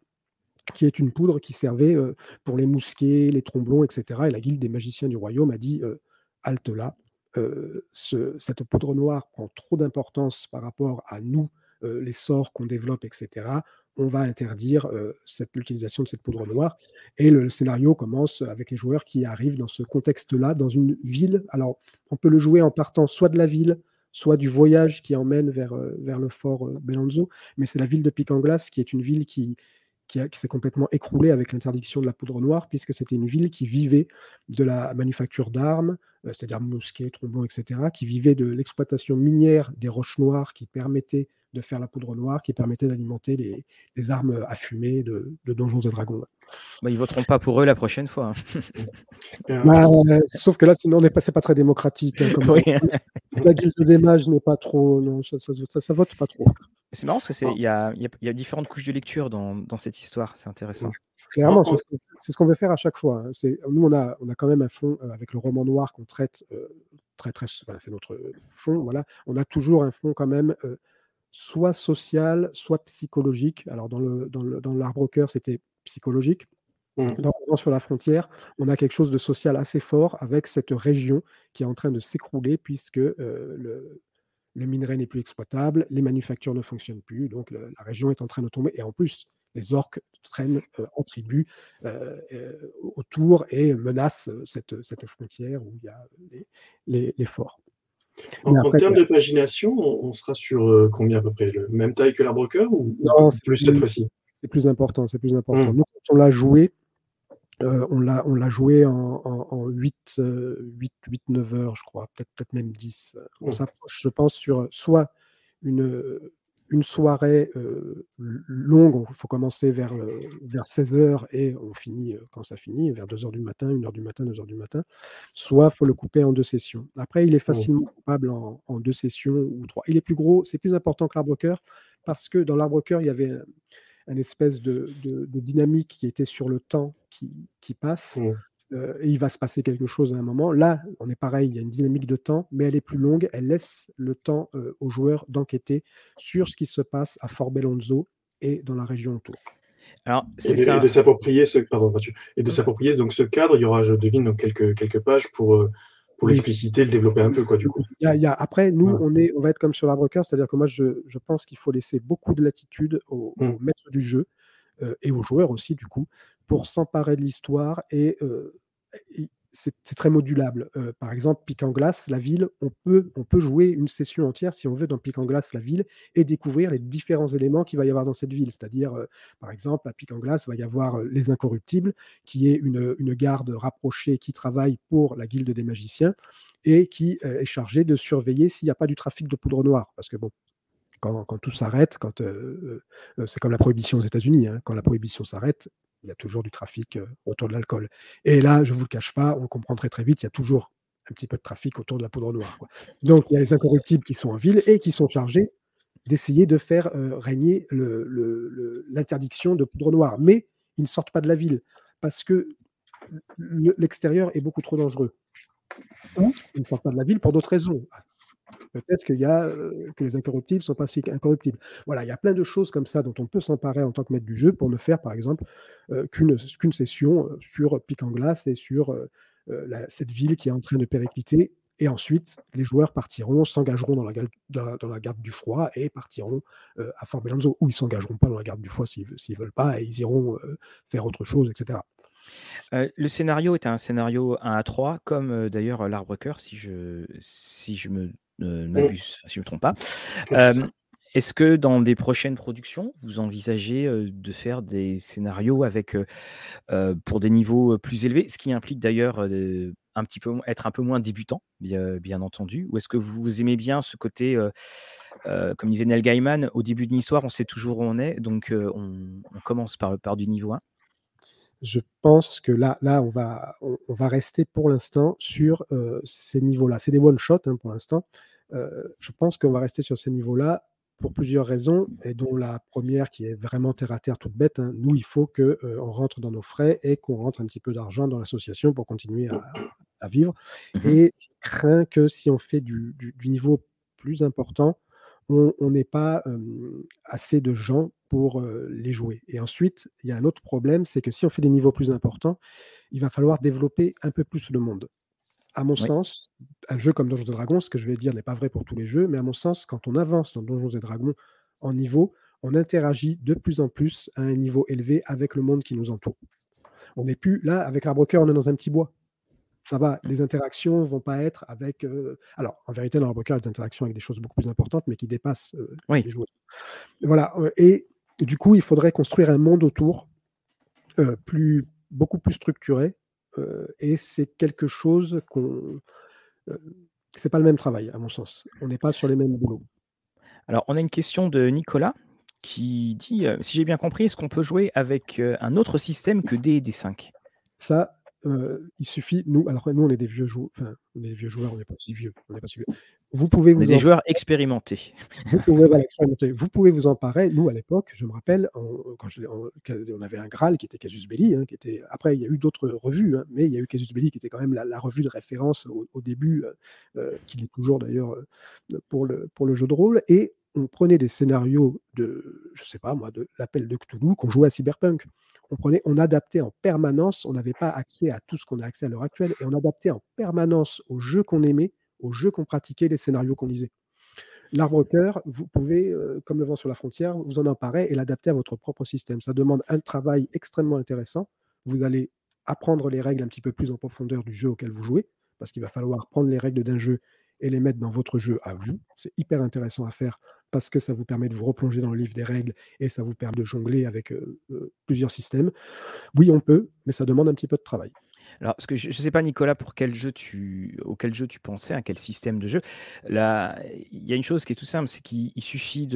qui est une poudre qui servait pour les mousquets, les tromblons, etc. Et la guilde des magiciens du royaume a dit halte là, cette poudre noire prend trop d'importance par rapport à nous, les sorts qu'on développe, etc. On va interdire l'utilisation de cette poudre noire. Et le, scénario commence avec les joueurs qui arrivent dans ce contexte-là, dans une ville. Alors, on peut le jouer en partant soit de la ville, soit du voyage qui emmène vers, le fort Belanzo, mais c'est la ville de Picanglas qui est une ville qui, qui, s'est complètement écroulé avec l'interdiction de la poudre noire, puisque c'était une ville qui vivait de la manufacture d'armes, euh, c'est-à-dire mousquets, trombons, etc., qui vivait de l'exploitation minière des roches noires qui permettaient de faire la poudre noire, qui permettait d'alimenter les, armes à fumer de, Donjons et Dragons. Bah, ils voteront pas pour eux la prochaine fois. Hein. Bah, sauf que là, sinon, on n'est pas, pas très démocratique. Hein, <laughs> la guilde des mages n'est pas trop. Non, ça, ça, vote pas trop. C'est marrant parce qu'il y, a, y, a, différentes couches de lecture dans, dans cette histoire, c'est intéressant. Clairement, c'est ce qu'on veut faire à chaque fois. Hein. Nous, on a, on a quand même un fond euh, avec le roman noir qu'on traite euh, très, très. c'est notre fond. Voilà. On a toujours un fond quand même euh, soit social, soit psychologique. Alors, dans le, dans dans cœur, c'était psychologique. Mmh. Dans sur la frontière, on a quelque chose de social assez fort avec cette région qui est en train de s'écrouler puisque le, le minerai n'est plus exploitable, les manufactures ne fonctionnent plus, donc la région est en train de tomber. Et en plus, les orques traînent euh, en tribu euh, euh, autour et menacent cette, cette, frontière où il y a les, les, forts. En, termes de pagination, on, sera sur combien à peu près? Le même taille que l'arbre cœur ou, plus cette fois-ci? C'est plus important, c'est plus important. Mmh. Nous, quand on l'a joué, euh, on l'a joué en, en, 8, 8, 8, 9 heures, je crois, peut-être peut même 10. On s'approche, je pense, sur soit une, une soirée euh, longue, il faut commencer vers, euh, vers 16 heures et on finit quand ça finit, vers 2 heures du matin, 1 heure du matin, 2 heures du matin, soit il faut le couper en deux sessions. Après, il est facilement coupable en, en, deux sessions ou trois. Il est plus gros, c'est plus important que l'arbre-cœur, parce que dans l'arbre-cœur, il y avait une espèce de, de, dynamique qui était sur le temps qui, qui passe. euh, et il va se passer quelque chose à un moment. Là, on est pareil, il y a une dynamique de temps, mais elle est plus longue. Elle laisse le temps euh, aux joueurs d'enquêter sur ce qui se passe à Fort Belonzo et dans la région autour. Alors, et de, de s'approprier ce, pardon, et de s'approprier donc ce cadre. Il y aura, je devine, donc quelques quelques pages pour euh, pour l'expliciter, le développer un peu, quoi, du coup. Il y a, après, nous, on, est, on va être comme sur l'arbre c'est-à-dire que moi, je, je pense qu'il faut laisser beaucoup de latitude aux, mmh. maîtres du jeu et aux joueurs aussi, du coup, pour s'emparer de l'histoire et, c'est très modulable. par exemple, Pic en glace, la ville, on peut, jouer une session entière, si on veut, dans Pic en glace, la ville, et découvrir les différents éléments qu'il va y avoir dans cette ville. C'est-à-dire, par exemple, à Pic en glace, il va y avoir les Incorruptibles, qui est une, garde rapprochée qui travaille pour la guilde des magiciens et qui est chargée de surveiller s'il n'y a pas du trafic de poudre noire. Parce que bon, quand, tout s'arrête, c'est comme la prohibition aux États-Unis, hein, quand la prohibition s'arrête, il y a toujours du trafic autour de l'alcool. Et là, je ne vous le cache pas, on comprend très très vite, il y a toujours un petit peu de trafic autour de la poudre noire. Donc, il y a les incorruptibles qui sont en ville et qui sont chargés d'essayer de faire régner l'interdiction de poudre noire. Mais ils ne sortent pas de la ville parce que l'extérieur est beaucoup trop dangereux. ils ne sortent pas de la ville pour d'autres raisons. Peut-être qu'il y a que les incorruptibles ne sont pas si incorruptibles. Voilà, il y a plein de choses comme ça dont on peut s'emparer en tant que maître du jeu pour ne faire, par exemple, qu'une session sur Pic en glace et sur cette ville qui est en train de péricliter. Et ensuite, les joueurs partiront, s'engageront dans la, dans, la garde du froid et partiront à Fort Belanzo, ou ils s'engageront pas dans la garde du froid s'ils ne veulent pas, et ils iront faire autre chose, etc. le scénario est un scénario 1 à 3, comme d'ailleurs l'arbre cœur, si je, si je me ne m'abuse, si je ne me trompe pas. Est-ce que dans des prochaines productions, vous envisagez de faire des scénarios avec pour des niveaux plus élevés, ce qui implique d'ailleurs un petit peu être un peu moins débutant, bien, entendu, ou est-ce que vous aimez bien ce côté, comme disait Neil Gaiman, au début d'une histoire, on sait toujours où on est, donc on, commence par, par du niveau 1 je pense que là, là on, va, on, va rester pour l'instant sur ces niveaux-là. C'est des one-shots hein, pour l'instant. je pense qu'on va rester sur ces niveaux-là pour plusieurs raisons, et dont la première qui est vraiment terre à terre, toute bête. Hein. Nous, il faut qu'on on rentre dans nos frais et qu'on rentre un petit peu d'argent dans l'association pour continuer à, vivre. Mmh et je crains que si on fait du, du niveau plus important, on n'est pas assez de gens pour les jouer. Et ensuite, il y a un autre problème, c'est que si on fait des niveaux plus importants, il va falloir développer un peu plus le monde. À mon sens, un jeu comme Donjons et Dragons, ce que je vais dire n'est pas vrai pour tous les jeux, mais à mon sens, quand on avance dans Donjons et Dragons en niveau, on interagit de plus en plus à un niveau élevé avec le monde qui nous entoure. On n'est plus là, avec l'arbre on est dans un petit bois ça va, les interactions vont pas être avec. alors, en vérité, dans le il y a des interactions avec des choses beaucoup plus importantes, mais qui dépassent les joueurs. Voilà. et du coup, il faudrait construire un monde autour plus, beaucoup plus structuré. et c'est quelque chose qu'on. c'est pas le même travail, à mon sens. On n'est pas sur les mêmes boulots. Alors, on a une question de Nicolas qui dit si j'ai bien compris, est-ce qu'on peut jouer avec un autre système que D&D5 Ça, il suffit, nous, alors nous on est des vieux joueurs, enfin on est des vieux joueurs, on n'est pas si vieux, on n'est pas si vieux. Vous pouvez vous des joueurs expérimentés. Vous pouvez, vous pouvez vous emparer. Nous à l'époque, je me rappelle, quand on, avait un Graal qui était Casus Belli, hein, qui était. Après il y a eu d'autres revues, hein, mais il y a eu Casus Belli qui était quand même la, revue de référence au, début, qui est toujours d'ailleurs pour le pour le jeu de rôle et on prenait des scénarios de, je sais pas moi, de l'appel de Cthulhu qu'on jouait à Cyberpunk prenait, on adaptait en permanence, on n'avait pas accès à tout ce qu'on a accès à l'heure actuelle, et on adaptait en permanence aux jeux qu'on aimait, aux jeux qu'on pratiquait, les scénarios qu'on lisait. L'arbre cœur, vous pouvez, euh, comme le vent sur la frontière, vous en emparer et l'adapter à votre propre système. Ça demande un travail extrêmement intéressant. Vous allez apprendre les règles un petit peu plus en profondeur du jeu auquel vous jouez, parce qu'il va falloir prendre les règles d'un jeu et les mettre dans votre jeu à vous. C'est hyper intéressant à faire parce que ça vous permet de vous replonger dans le livre des règles et ça vous permet de jongler avec plusieurs systèmes. Oui, on peut, mais ça demande un petit peu de travail. Alors, parce que je ne sais pas, Nicolas, pour quel jeu tu, auquel jeu tu pensais, à quel système de jeu. Là, il y a une chose qui est tout simple, c'est qu'il suffit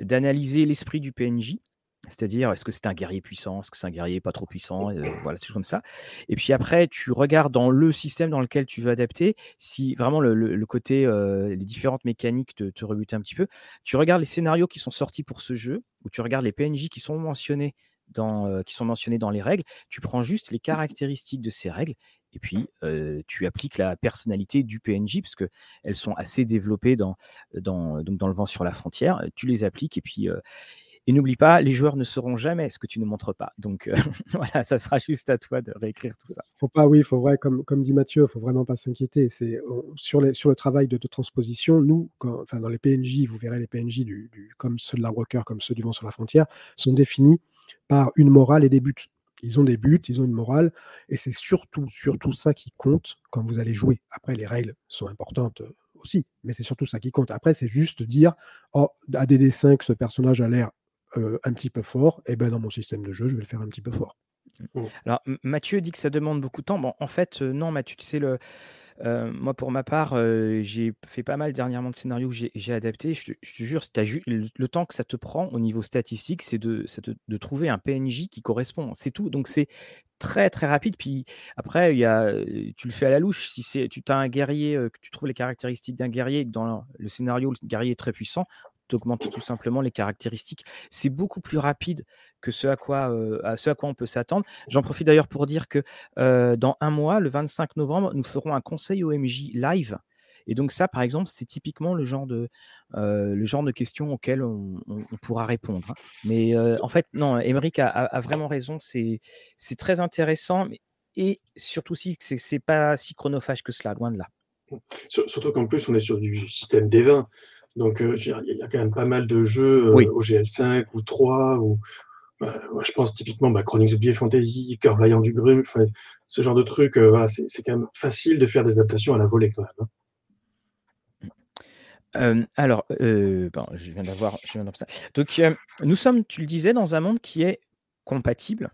d'analyser l'esprit du PNJ c'est-à-dire, est-ce que c'est un guerrier puissant Est-ce que c'est un guerrier pas trop puissant <laughs> Voilà, c'est comme ça. Et puis après, tu regardes dans le système dans lequel tu veux adapter, si vraiment le, côté, les différentes mécaniques te, te rebutent un petit peu, tu regardes les scénarios qui sont sortis pour ce jeu, ou tu regardes les PNJ qui sont mentionnés dans, qui sont mentionnées dans les règles. Tu prends juste les caractéristiques de ces règles et puis tu appliques la personnalité du PNJ, parce qu'elles sont assez développées dans, dans, donc dans le vent sur la frontière. Tu les appliques et puis et n'oublie pas, les joueurs ne sauront jamais ce que tu ne montres pas. Donc euh, <laughs> <laughs> voilà, ça sera juste à toi de réécrire tout ça. Faut pas, oui, faut vrai, comme, comme dit Mathieu, il faut vraiment pas s'inquiéter. C'est sur, les, sur le travail de, transposition, nous, quand, enfin, dans les PNJ, vous verrez les PNJ du, comme ceux de la Rocker, comme ceux du vent sur la frontière, sont définis par une morale et des buts. Ils ont des buts, ils ont une morale, et c'est surtout, surtout ça qui compte quand vous allez jouer. Après, les règles sont importantes euh, aussi, mais c'est surtout ça qui compte. Après, c'est juste dire, oh, à DD5, ce personnage a l'air un petit peu fort, et ben dans mon système de jeu, je vais le faire un petit peu fort. Mmh. Alors, Mathieu dit que ça demande beaucoup de temps. Bon, en fait, non, Mathieu, tu sais, le, moi, pour ma part, j'ai fait pas mal dernièrement de scénarios que j'ai adaptés. Je, te jure, le, temps que ça te prend au niveau statistique, c'est de, de, trouver un PNJ qui correspond. C'est tout. Donc, c'est très, très rapide. Puis après, y a, tu le fais à la louche. Si tu as un guerrier, que tu trouves les caractéristiques d'un guerrier, dans le scénario, le guerrier est très puissant, augmente tout simplement les caractéristiques. C'est beaucoup plus rapide que ce à quoi, euh, à ce à quoi on peut s'attendre. J'en profite d'ailleurs pour dire que euh, dans un mois, le 25 novembre, nous ferons un conseil OMJ live. Et donc ça, par exemple, c'est typiquement le genre de, euh, le genre de questions auxquelles on, pourra répondre. Hein. Mais en fait, non, Émeric a, vraiment raison. C'est très intéressant. Mais, et surtout si c'est n'est pas si chronophage que cela, loin de là. Surtout qu'en plus, on est sur du système D20. Donc, euh, il y a quand même pas mal de jeux euh, au GL5 ou 3 ou bah, je pense typiquement bah, Chroniques oubliées Fantasy, Cœur vaillant du Grume, ce genre de trucs, euh, c'est quand même facile de faire des adaptations à la volée quand même. Hein. alors, je viens d'avoir. Donc, nous sommes, tu le disais, dans un monde qui est compatible.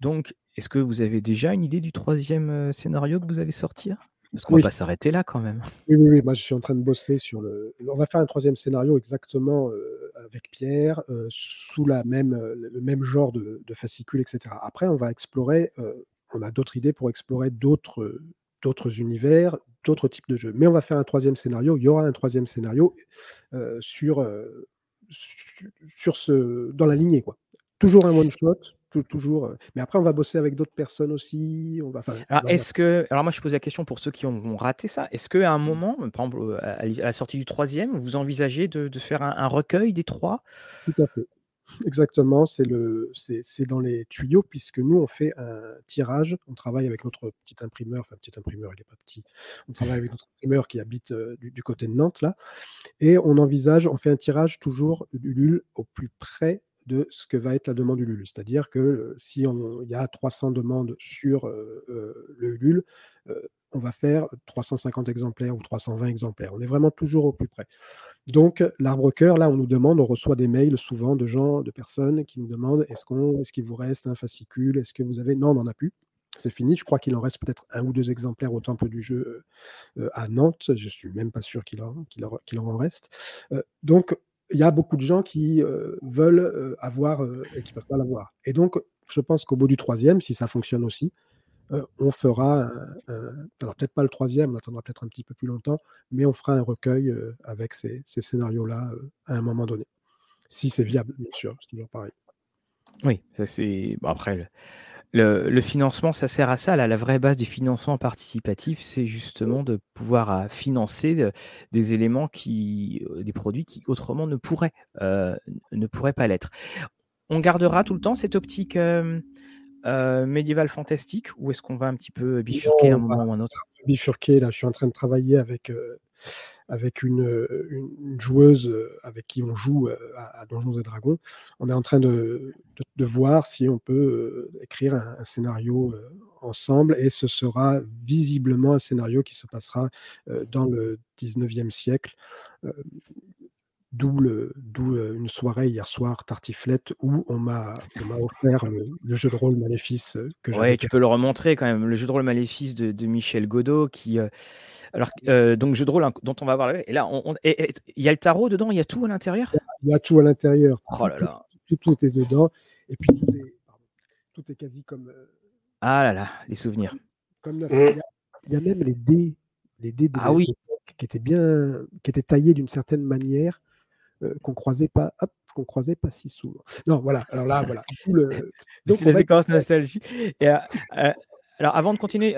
Donc, est-ce que vous avez déjà une idée du troisième scénario que vous allez sortir? Parce qu'on ne va pas s'arrêter là quand même. Oui, oui, oui, moi je suis en train de bosser sur le. On va faire un troisième scénario exactement euh, avec Pierre, euh, sous la même, euh, le même genre de, fascicule, etc. Après, on va explorer, on a d'autres idées pour explorer d'autres, d'autres univers, d'autres types de jeux. Mais on va faire un troisième scénario, il y aura un troisième scénario sur, sur, ce, dans la lignée. Quoi. Toujours un one-shot, toujours. Mais après, on va bosser avec d'autres personnes aussi. On va, alors, est-ce que, alors moi, je pose la question pour ceux qui ont, raté ça. Est-ce qu'à un mmh. moment, par exemple, à, la sortie du troisième, vous envisagez de, faire un, recueil des trois? Tout à fait. Exactement, c'est le, c'est, dans les tuyaux puisque nous on fait un tirage. On travaille avec notre petit imprimeur, enfin petit imprimeur, il n'est pas petit. On travaille avec notre imprimeur qui habite euh, du, côté de Nantes là, et on envisage, on fait un tirage toujours du au plus près de ce que va être la demande Ulule. C'est-à-dire que si il y a 300 demandes sur le Ulule, on va faire 350 exemplaires ou 320 exemplaires. On est vraiment toujours au plus près. Donc, l'arbre cœur, là, on nous demande, on reçoit des mails souvent de gens, de personnes qui nous demandent est-ce qu'on, est-ce qu'il vous reste un fascicule? Est-ce que vous avez Non, on n'en a plus. C'est fini. Je crois qu'il en reste peut-être un ou deux exemplaires au temple du jeu à Nantes. Je suis même pas sûr qu'il en, qu'il en, reste. donc, il y a beaucoup de gens qui veulent avoir et qui ne peuvent pas l'avoir. Et donc, je pense qu'au bout du troisième, si ça fonctionne aussi, on fera, alors peut-être pas le troisième, on attendra peut-être un petit peu plus longtemps, mais on fera un recueil avec ces, scénarios-là à un moment donné. Si c'est viable, bien sûr, c'est toujours pareil. Oui, ça c'est. Bon, après, le, financement, ça sert à ça. la vraie base du financement participatif, c'est justement de pouvoir euh, financer euh, des éléments qui, euh, des produits qui autrement ne pourraient, ne pourraient pas l'être. On gardera tout le temps cette optique médiévale fantastique ou est-ce qu'on va un petit peu bifurquer à un moment ou un autre? Bifurquer, là, je suis en train de travailler avec avec une, une, joueuse avec qui on joue à, Donjons et Dragons. On est en train de, de, voir si on peut écrire un, scénario ensemble et ce sera visiblement un scénario qui se passera dans le 19e siècle. D'où une soirée hier soir tartiflette où on m'a offert le, jeu de rôle Maléfice que Ouais, tu peux le remontrer quand même. Le jeu de rôle Maléfice de, de Michel Godot qui, alors, euh, donc, jeu de rôle dont on va parler. Et là, il y a le tarot dedans, il y a tout à l'intérieur? Il y a tout à l'intérieur. Oh là là. Tout, est dedans. Et puis, tout est, quasi comme. Euh, ah là là, les souvenirs. Comme il, y a, même les dés, les dés de ah oui. qui étaient bien, qui étaient taillés d'une certaine manière qu'on croisait pas, hop, qu'on croisait pas si souvent. Non, voilà. Alors là, voilà. <laughs> C'est la séquence nostalgie. Et, alors, avant de continuer,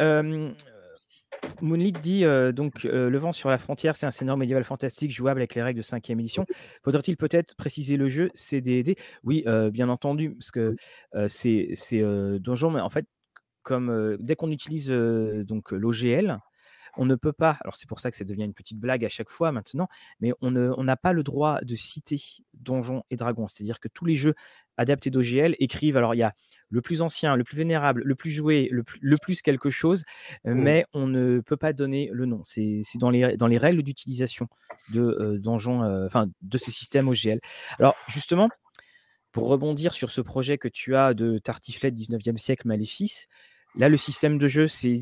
Moonlit dit donc Le vent sur la frontière, c'est un scénario médiéval fantastique jouable avec les règles de 5e édition. Faudrait-il peut-être préciser le jeu CDD Oui, bien entendu, parce que c'est Donjon, mais en fait, comme dès qu'on utilise donc l'OGL, on ne peut pas, alors c'est pour ça que ça devient une petite blague à chaque fois maintenant, mais on n'a pas le droit de citer Donjons et Dragons. C'est-à-dire que tous les jeux adaptés d'OGL écrivent, alors il y a le plus ancien, le plus vénérable, le plus joué, le plus, quelque chose, mmh. mais on ne peut pas donner le nom. C'est dans les, dans les règles d'utilisation de euh, donjons, euh, enfin de ce système OGL. Alors justement, pour rebondir sur ce projet que tu as de Tartiflette 19e siècle Maléfice, là le système de jeu, c'est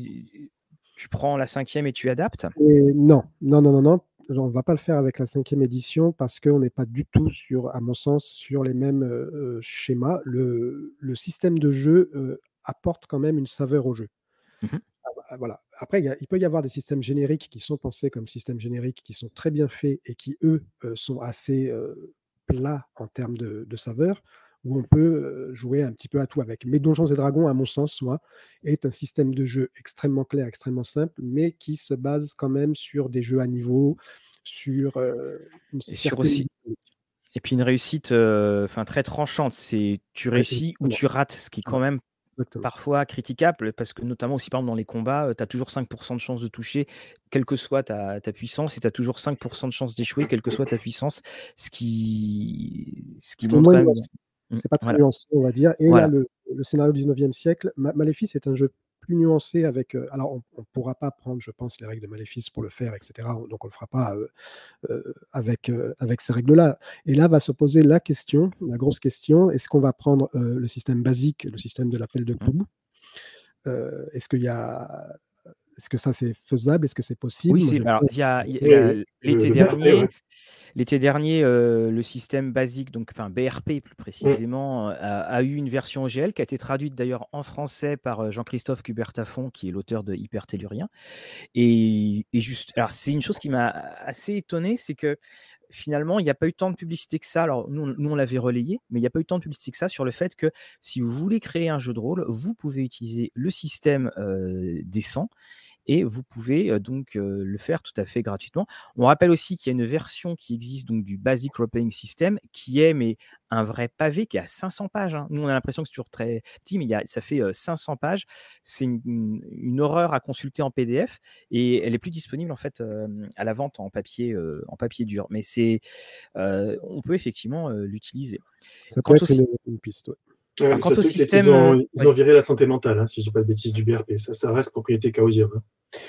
tu prends la cinquième et tu adaptes? Non, non, non, non, non. On ne va pas le faire avec la cinquième édition parce qu'on n'est pas du tout sur, à mon sens, sur les mêmes euh, euh, schémas. Le, système de jeu euh, apporte quand même une saveur au jeu. Mmh ah bah, voilà. Après, il peut y avoir des systèmes génériques qui sont pensés comme systèmes génériques, qui sont très bien faits et qui, eux, sont assez plats en termes de, de saveur où on peut jouer un petit peu à tout avec. Mais Donjons et Dragons, à mon sens, moi, est un système de jeu extrêmement clair, extrêmement simple, mais qui se base quand même sur des jeux à niveau, sur une et Et puis une réussite enfin très tranchante, c'est tu réussis ou tu rates, ce qui est quand même parfois critiquable, parce que notamment aussi par exemple dans les combats, tu as toujours 5% de chance de toucher, quelle que soit ta, puissance, et tu as toujours 5% de chance d'échouer, quelle que soit ta puissance, ce qui, ce qui montre quand même... Mmh, c'est pas très nuancé, on va dire. Et là, le, scénario du 19e siècle, Maléfice est un jeu plus nuancé avec. Euh, alors, on ne pourra pas prendre, je pense, les règles de Maléfice pour le faire, etc. Donc, on ne le fera pas euh, euh, avec, avec ces règles-là. Et là, va se poser la question, la grosse question est-ce qu'on va prendre le système basique, le système de l'appel de clou Est-ce qu'il y a est-ce que ça c'est faisable? Est-ce que c'est possible? Oui, c'est. Alors, il y a, l'été dernier, l'été dernier, euh, le système basique, donc enfin BRP plus précisément, euh, a, eu une version OGL qui a été traduite d'ailleurs en français par euh, Jean-Christophe Cubertafon, qui est l'auteur de Hypertellurien. Et, et juste, alors c'est une chose qui m'a assez étonné, c'est que finalement, il n'y a pas eu tant de publicité que ça. Alors, nous, nous on l'avait relayé, mais il n'y a pas eu tant de publicité que ça sur le fait que si vous voulez créer un jeu de rôle, vous pouvez utiliser le système euh, décent et vous pouvez donc le faire tout à fait gratuitement. On rappelle aussi qu'il y a une version qui existe donc du Basic Role Playing System qui est mais un vrai pavé qui a 500 pages. Hein. Nous, on a l'impression que c'est toujours très petit, mais il y a, ça fait 500 pages. C'est une, horreur à consulter en PDF et elle est plus disponible en fait à la vente en papier, en papier dur. Mais c'est, on peut effectivement l'utiliser. Ça peut être une, piste. Quant au système, ils, ont, ils ont, viré la santé mentale, hein, si je dis pas de bêtises, du BRP. Ça, ça reste propriété chaosienne. Hein.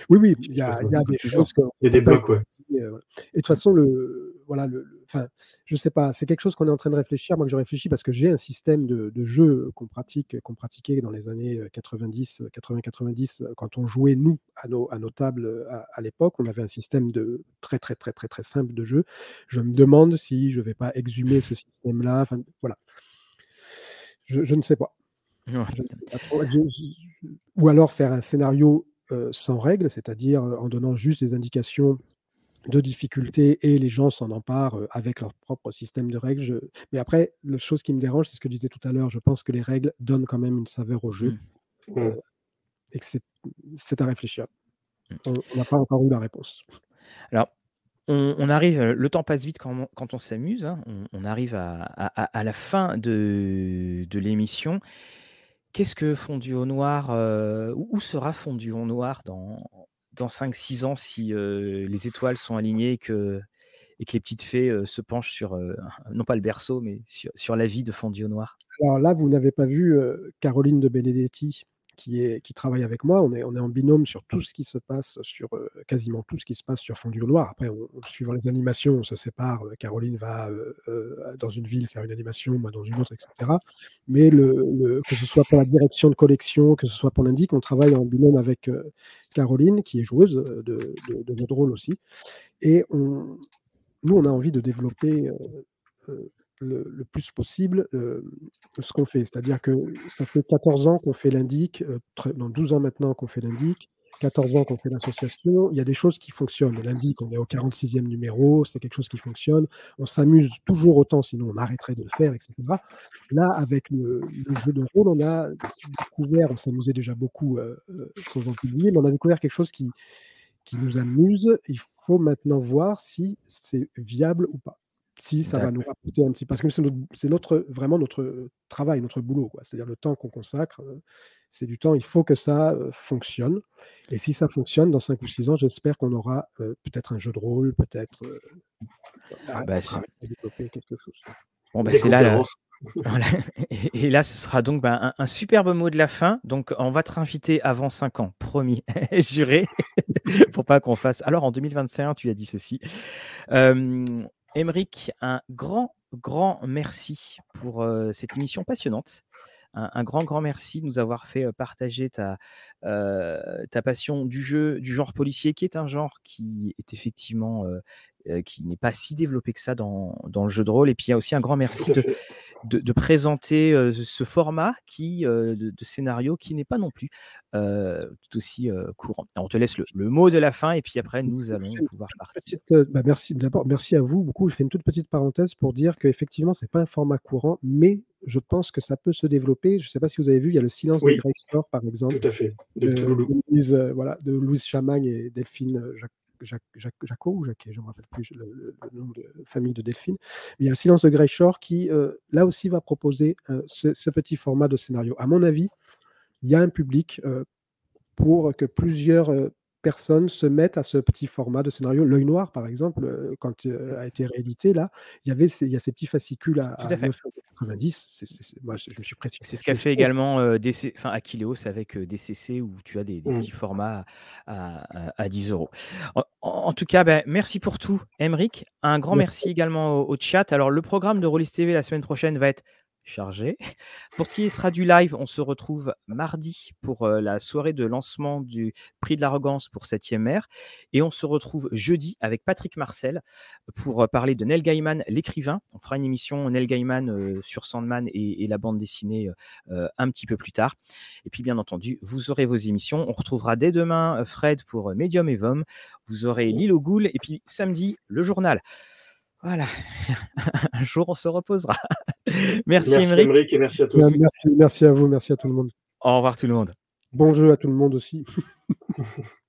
Oui, oui, il y a, des choses. Il y a des blocs, ouais. Euh, et de toute façon, le, voilà, le, enfin, je sais pas, c'est quelque chose qu'on est en train de réfléchir. Moi, que je réfléchis parce que j'ai un système de, jeu qu'on pratique, qu'on pratiquait dans les années 90, 80-90, quand on jouait nous à nos, à nos tables à, l'époque. On avait un système de très, très, très, très, très simple de jeu. Je me demande si je vais pas exhumer ce système-là. Enfin, voilà. Je, ne sais pas. ou alors faire un scénario euh, sans règles, c'est-à-dire euh, en donnant juste des indications de difficulté et les gens s'en emparent euh, avec leur propre système de règles. Mais après, la chose qui me dérange, c'est ce que je disais tout à l'heure, je pense que les règles donnent quand même une saveur au jeu mmh. et que c'est à réfléchir. Mmh. On n'a pas encore eu la réponse. Alors, on, arrive, le temps passe vite quand on, s'amuse, hein. on, arrive à, la fin de, l'émission. Qu'est-ce que Fondu au noir, euh, où sera Fondu au noir dans dans 5-6 ans si, euh, les étoiles sont alignées et que et que les petites fées, euh, se penchent sur, <laughs> non pas le berceau, mais sur la vie de Fondu au noir? Alors là, vous n'avez pas vu, Caroline de Benedetti? Qui, travaille avec moi. On est, on en binôme sur tout ce qui se passe, sur euh, quasiment tout ce qui se passe sur Fond du Noir. Après, suivant les animations, on se sépare. Euh, Caroline va euh, dans une ville faire une animation, moi dans une autre, etc. Mais que ce soit pour la direction de collection, que ce soit pour l'indique, on travaille en binôme avec Caroline, qui est joueuse de, de, de rôle aussi. Et on, nous, on a envie de développer le, plus possible ce qu'on fait. C'est-à-dire que ça fait 14 ans qu'on fait l'indic, dans 12 ans maintenant qu'on fait l'indic, 14 ans qu'on fait l'association, il y a des choses qui fonctionnent. Lundi, qu'on est au 46e numéro, c'est quelque chose qui fonctionne. On s'amuse toujours autant, sinon on arrêterait de le faire, etc. Là, avec le, jeu de rôle, on a découvert, on s'amusait déjà beaucoup euh, euh, sans en publier, mais on a découvert quelque chose qui, qui nous amuse. Il faut maintenant voir si c'est viable ou pas si ça va nous rapporter un petit parce que c'est notre, vraiment notre travail, notre boulot, C'est-à-dire le temps qu'on consacre, c'est du temps, il faut que ça fonctionne. Et si ça fonctionne dans 5 ou 6 ans, j'espère qu'on aura peut-être un jeu de rôle, peut-être ah bah, développer quelque chose. Bon, bah, c'est là, <laughs> Et, là, ce sera donc bah, un, superbe mot de la fin. Donc, on va te réinviter avant 5 ans, promis, <laughs> juré, <laughs> pour pas qu'on fasse. Alors, en 2021, tu as dit ceci. Euh, Émeric, un grand, grand merci pour cette émission passionnante. Un, grand, grand merci de nous avoir fait partager ta, ta passion du jeu, du genre policier, qui est un genre qui est effectivement qui n'est pas si développé que ça dans, dans, le jeu de rôle. Et puis il y a aussi un grand merci de, de, présenter ce format qui, de, scénario qui n'est pas non plus tout aussi courant. on te laisse le, mot de la fin et puis après nous allons pouvoir partir. Bah, merci d'abord, merci à vous beaucoup. Je fais une toute petite parenthèse pour dire qu'effectivement c'est pas un format courant, mais je pense que ça peut se développer. Je ne sais pas si vous avez vu, il y a le silence de Greg par exemple. Tout à fait. De, Louise, voilà, de Louise Chamagne et Delphine Jacques Jacques, ou Jacquet, je ne me rappelle plus le, nom de famille de Delphine. il y a le silence de Grey qui, euh, là aussi, va proposer euh, ce, petit format de scénario. À mon avis, il y a un public euh, pour que plusieurs personnes se mettent à ce petit format de scénario. L'œil noir, par exemple, quand il a été réédité, là, il y avait il y a ces petits fascicules à, 9,90. moi, je, me suis précisé. C'est ce qu'a fait également euh, DC, enfin, avec DCC, où tu as des, mmh. petits formats à, 10 euros. En, tout cas, ben, merci pour tout, Emric. Un grand merci, également au, au, chat. Alors, le programme de Rollis TV la semaine prochaine va être chargé. Pour ce qui sera du live, on se retrouve mardi pour euh, la soirée de lancement du prix de l'arrogance pour 7e ère. Et on se retrouve jeudi avec Patrick Marcel pour euh, parler de Neil Gaiman, l'écrivain. On fera une émission Neil Gaiman euh, sur Sandman et, la bande dessinée un petit peu plus tard. Et puis, bien entendu, vous aurez vos émissions. On retrouvera dès demain Fred pour Medium Evom. Vous aurez Lilo Ghoul. Et puis, samedi, le journal. Voilà, <laughs> un jour on se reposera. <laughs> merci, merci et merci à tous. Merci, merci à vous, merci à tout le monde. Au revoir tout le monde. Bon jeu à tout le monde aussi. <laughs>